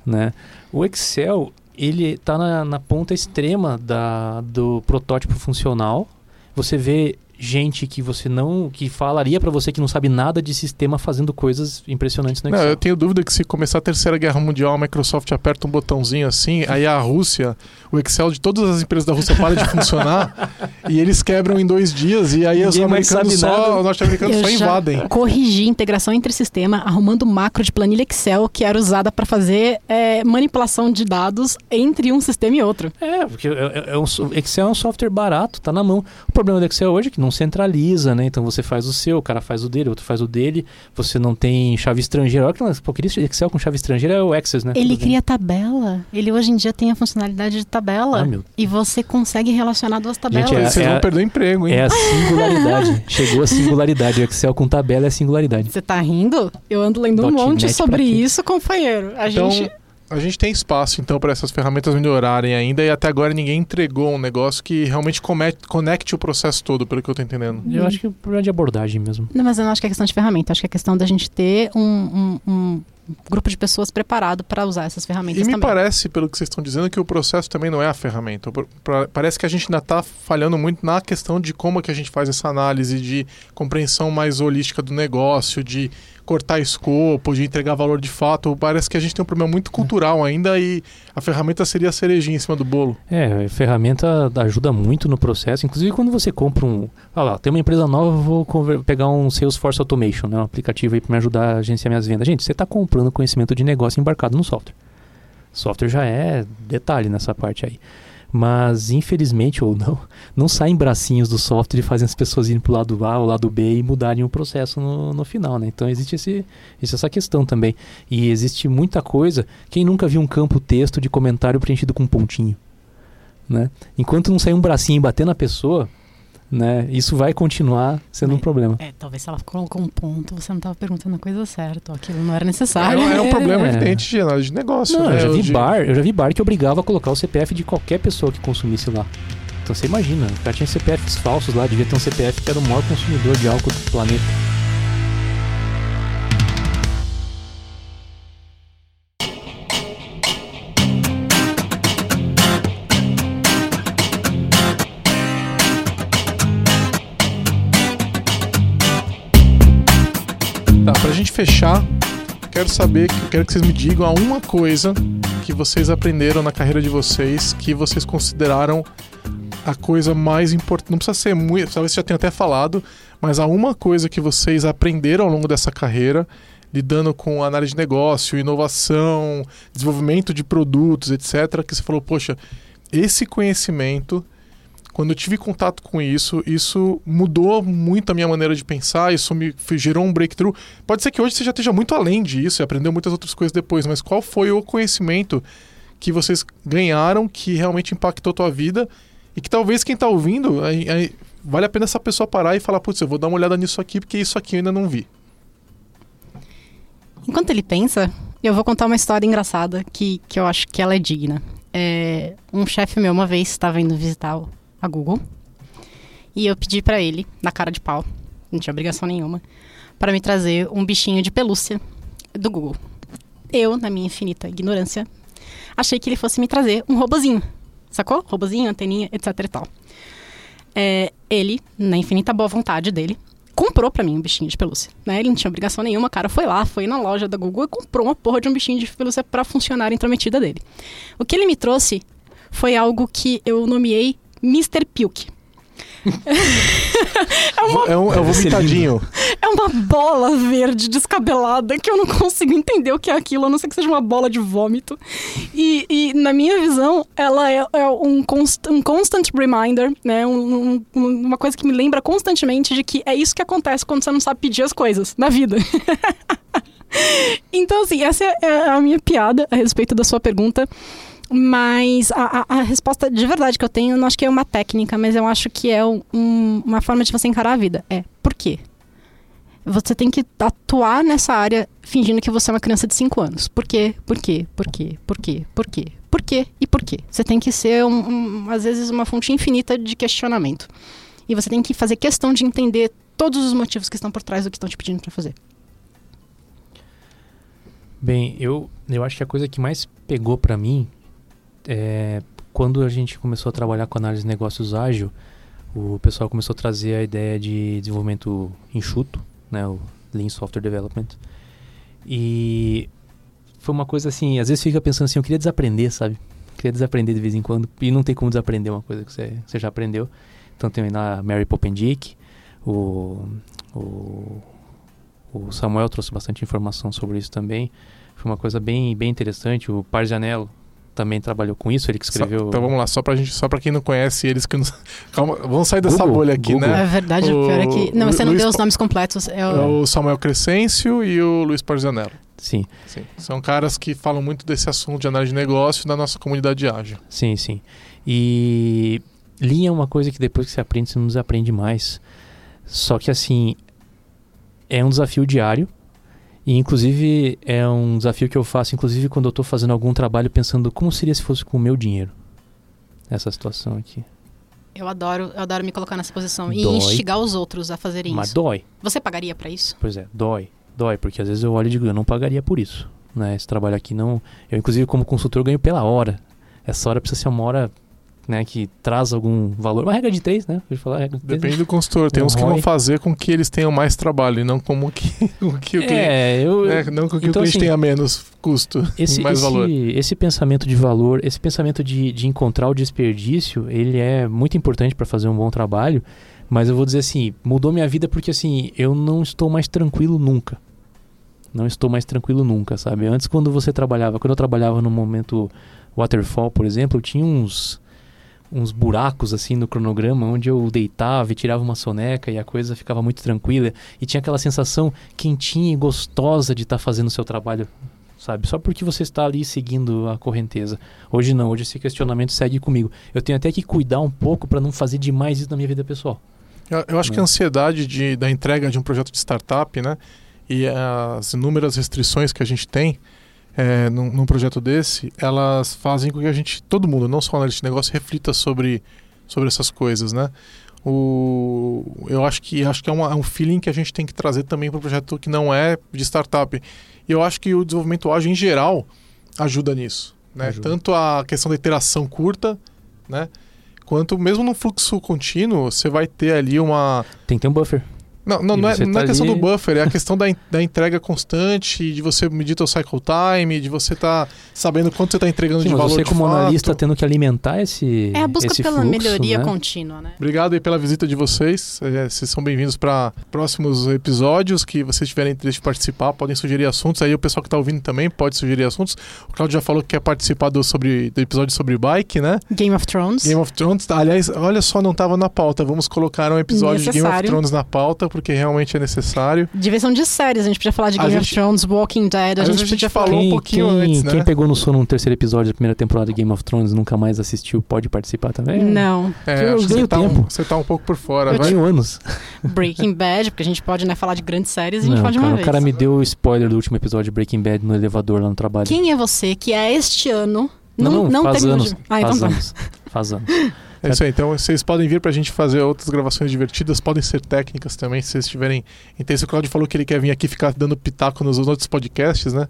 né? O Excel, ele está na, na ponta extrema da, do protótipo funcional. Você vê gente que você não, que falaria para você que não sabe nada de sistema fazendo coisas impressionantes no Não, Excel. eu tenho dúvida que se começar a Terceira Guerra Mundial, a Microsoft aperta um botãozinho assim, aí a Rússia, o Excel de todas as empresas da Rússia para de funcionar e eles quebram em dois dias e aí os Ninguém americanos só, os norte-americanos só invadem. Corrigi integração entre sistema, arrumando macro de planilha Excel que era usada para fazer é, manipulação de dados entre um sistema e outro. É, porque é- é- é um Excel é um software barato, tá na mão. O problema do Excel hoje é que não centraliza, né? Então você faz o seu, o cara faz o dele, o outro faz o dele. Você não tem chave estrangeira. Olha que pô, queria Excel com chave estrangeira é o Access, né? Ele cria tabela. Ele hoje em dia tem a funcionalidade de tabela. Ah, meu. E você consegue relacionar duas tabelas. Gente, é- Vocês vão perder o emprego, hein? É a singularidade. Chegou a singularidade. O Excel com tabela é a singularidade. Você tá rindo? Eu ando lendo um .NET monte sobre isso, companheiro. A Então, gente. A gente tem espaço então para essas ferramentas melhorarem ainda e até agora ninguém entregou um negócio que realmente come- conecte o processo todo, pelo que eu tô entendendo. Eu acho que é um problema de abordagem mesmo. Não, mas eu não acho que é questão de ferramenta. Acho que é questão da gente ter um, um- um grupo de pessoas preparado para usar essas ferramentas E me também. parece, pelo que vocês estão dizendo, que o processo também não é a ferramenta. Parece que a gente ainda está falhando muito na questão de como é que a gente faz essa análise de compreensão mais holística do negócio, de cortar escopo, de entregar valor de fato. Parece que a gente tem um problema muito cultural ainda e a ferramenta seria a cerejinha em cima do bolo. É, a ferramenta ajuda muito no processo. Inclusive, quando você compra um. Ah lá, tem uma empresa nova, vou pegar um Salesforce Automation, né, um aplicativo aí para me ajudar a agenciar minhas vendas. Gente, você está comprando conhecimento de negócio embarcado no software. Software já é detalhe nessa parte aí. Mas, infelizmente ou não, não saem bracinhos do software e fazem as pessoas irem para o lado A ou lado B e mudarem o processo no, no final, né? Então, existe esse, essa questão também. E existe muita coisa. Quem nunca viu um campo texto de comentário preenchido com um pontinho? Né? Enquanto não sair um bracinho e bater na pessoa, né, isso vai continuar sendo um É. problema. É, talvez se ela colocou um ponto, você não estava perguntando a coisa certa, ou aquilo não era necessário. é um problema É. evidente de de negócio. Não, né? eu já vi De- bar, eu já vi bar que obrigava a colocar o CPF de qualquer pessoa que consumisse lá. Então você imagina, o cara tinha CPFs falsos lá, devia ter um CPF que era o maior consumidor de álcool do planeta. Gente fechar, quero saber, que- quero que vocês me digam a uma coisa que vocês aprenderam na carreira de vocês que vocês consideraram a coisa mais importante. Não precisa ser muito, talvez já tenha até falado, mas há uma coisa que vocês aprenderam ao longo dessa carreira, lidando com análise de negócio, inovação, desenvolvimento de produtos, etc., que você falou, poxa, esse conhecimento quando eu tive contato com isso, isso mudou muito a minha maneira de pensar, isso me gerou um breakthrough. Pode ser que hoje você já esteja muito além disso e aprendeu muitas outras coisas depois, mas qual foi o conhecimento que vocês ganharam que realmente impactou a tua vida e que talvez quem está ouvindo, aí- aí vale a pena essa pessoa parar e falar, putz, eu vou dar uma olhada nisso aqui porque isso aqui eu ainda não vi. Enquanto ele pensa, eu vou contar uma história engraçada que, que eu acho que ela é digna. É, um chefe meu uma vez estava indo visitar a Google e eu pedi pra ele, na cara de pau, não tinha obrigação nenhuma, para me trazer um bichinho de pelúcia do Google. Eu, na minha infinita ignorância, achei que ele fosse me trazer um robozinho, sacou? Robozinho, anteninha, etc e tal. É, ele, na infinita boa vontade dele, comprou pra mim um bichinho de pelúcia, né? Ele não tinha obrigação nenhuma, cara foi lá, foi na loja da Google e comprou uma porra de um bichinho de pelúcia pra funcionária intrometida dele. O que ele me trouxe foi algo que eu nomeei Mr. Pilk. é, uma, É um, é um ser vomitadinho. é uma bola verde descabelada que eu não consigo entender o que é aquilo, a não ser que seja uma bola de vômito. E, e, na minha visão, ela é, é um, const, um constant reminder, né? Um- um- uma coisa que me lembra constantemente de que é isso que acontece quando você não sabe pedir as coisas na vida. então, assim, essa é a minha piada a respeito da sua pergunta. Mas a, a- a resposta de verdade que eu tenho, eu não acho que é uma técnica, mas eu acho que é um- um- uma forma de você encarar a vida. É, por quê? Você tem que atuar nessa área fingindo que você é uma criança de 5 anos. Por quê? Por quê? Por quê? Por quê? Por quê? Por quê? E por quê? Você tem que ser, um- um- às vezes, uma fonte infinita de questionamento. E você tem que fazer questão de entender todos os motivos que estão por trás do que estão te pedindo para fazer. Bem, eu, eu acho que a coisa que mais pegou pra mim é quando a gente começou a trabalhar com análise de negócios ágil, o pessoal começou a trazer a ideia de desenvolvimento enxuto, né, o Lean Software Development. E foi uma coisa assim, às vezes fica pensando assim, eu queria desaprender, sabe? Queria desaprender de vez em quando, e não tem como desaprender uma coisa que você, você já aprendeu. Então tem lá a Mary Popendick, o, o, o Samuel trouxe bastante informação sobre isso também. Foi uma coisa bem, bem interessante. O Parzianello também trabalhou com isso, ele que Só- escreveu... então vamos lá, só pra gente, só pra quem não conhece eles que não. Calma, vamos sair dessa Google, bolha aqui, Google. né? É verdade, o pior é que. Não, O você não Luiz deu os nomes completos. É É o... o Samuel Crescêncio e o Luiz Parzanello. Sim, Sim. São caras que falam muito desse assunto de análise de negócio na nossa comunidade ágil. sim, sim. E linha é uma coisa que depois que você aprende, você não desaprende mais. Só que assim, é um desafio diário. E inclusive é um desafio que eu faço, inclusive quando eu estou fazendo algum trabalho pensando como seria se fosse com o meu dinheiro. Essa situação aqui. Eu adoro, eu adoro me colocar nessa posição e Dói. instigar os outros a fazerem Mas isso. dói. Você pagaria pra isso? Pois é, dói. Dói, porque às vezes eu olho e digo, eu não pagaria por isso. né? Esse trabalho aqui não. Eu, inclusive, como consultor, ganho pela hora. Essa hora precisa ser uma hora né, que traz algum valor. Uma regra de três, né? Pode falar, regra de três, Depende do consultor. Tem Um uns que vão fazer com que eles tenham mais trabalho e não como que, com que o cliente. É, eu. né, Não com que então, o cliente assim, tenha menos custo Esse, mais esse, valor. esse pensamento de valor, esse pensamento de, de encontrar o desperdício, ele é muito importante para fazer um bom trabalho, mas eu vou dizer assim, mudou minha vida porque assim, eu não estou mais tranquilo nunca. Não estou mais tranquilo nunca, sabe? Antes quando você trabalhava, quando eu trabalhava no momento waterfall, por exemplo, eu tinha uns uns buracos assim no cronograma onde eu deitava e tirava uma soneca e a coisa ficava muito tranquila e tinha aquela sensação quentinha e gostosa de estar fazendo o seu trabalho sabe? Só porque você está ali seguindo a correnteza. Hoje não, hoje esse questionamento segue comigo. Eu tenho até que cuidar um pouco para não fazer demais isso na minha vida pessoal. Eu, eu acho que a né? ansiedade de, da entrega de um projeto de startup, né? E as inúmeras restrições que a gente tem é, num, num projeto desse, elas fazem com que a gente, todo mundo, não só analista de negócio, reflita sobre, sobre essas coisas, né? O, eu acho que acho que é, uma- é um feeling que a gente tem que trazer também para o projeto que não é de startup. E eu acho que o desenvolvimento ágil em geral ajuda nisso, né? Ajuda. Tanto a questão da iteração curta, né? Quanto mesmo no fluxo contínuo, você vai ter ali uma Tem que ter um buffer. Não, não, não é, não é tá questão ali- do buffer, é a questão da, da entrega constante, de você medir teu cycle time, de você estar sabendo quanto você está entregando Sim, de mas valor você de como fato. analista tendo que alimentar esse É a busca esse pela fluxo, melhoria né? contínua, né? Obrigado aí pela visita de vocês. É, vocês são bem-vindos para próximos episódios que vocês tiverem interesse de participar. Podem sugerir assuntos. Aí o pessoal que está ouvindo também pode sugerir assuntos. O Claudio já falou que quer participar do, sobre, do episódio sobre bike, né? Game of Thrones. Game of Thrones. Aliás, olha só, não estava na pauta. Vamos colocar um episódio de Game of Necessário. Thrones na pauta, porque realmente é necessário. Divisão de séries, a gente podia falar de Game gente- of Thrones, Walking Dead, a gente a gente podia falou falar. um pouquinho antes, né? Quem pegou no sono no terceiro episódio da primeira temporada de Game of Thrones e nunca mais assistiu, pode participar também? Não, É, Eu acho que ganho você tá, um, tempo. você tá um pouco por fora. Eu Eu vai. tenho anos. Breaking Bad, porque a gente pode né, falar de grandes séries, a gente Não, fala de uma cara, vez. o cara me deu o spoiler do último episódio de Breaking Bad no elevador lá no trabalho. Quem é você que é este ano Não, não, não, faz anos. de... Ah, então faz tá. anos. Faz anos. É isso aí. Então vocês podem vir pra gente fazer outras gravações divertidas, podem ser técnicas também, se vocês tiverem interesse. O Claudio falou que ele quer vir aqui ficar dando pitaco nos outros podcasts, né?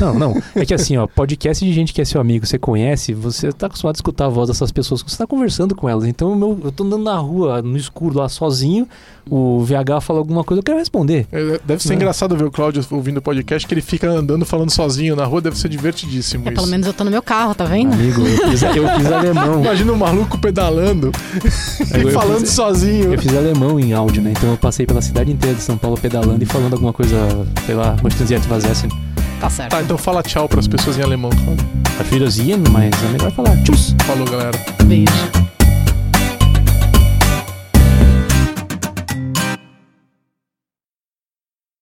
Não, não. É que assim, ó, podcast de gente que é seu amigo, você conhece, você tá acostumado a escutar a voz dessas pessoas, você tá conversando com elas. Então, meu, eu tô andando na rua, no escuro, lá sozinho, o VH fala alguma coisa, eu quero responder. É, Deve ser É. engraçado ver o Claudio ouvindo o podcast, que ele fica andando falando sozinho na rua, deve ser divertidíssimo É, isso. pelo menos eu tô no meu carro, tá vendo? Amigo, eu fiz, eu fiz alemão. Imagina um maluco pedalando Eu- e falando fiz- sozinho. Eu fiz alemão em áudio, né? Então eu passei pela cidade inteira de São Paulo pedalando e falando alguma coisa, sei lá, Mostenziert was essen. Tá certo. Tá, então fala tchau pras pessoas em alemão, Claudio. Auf Wiedersehen, mas é melhor falar tchus. Falou, galera. Beijo.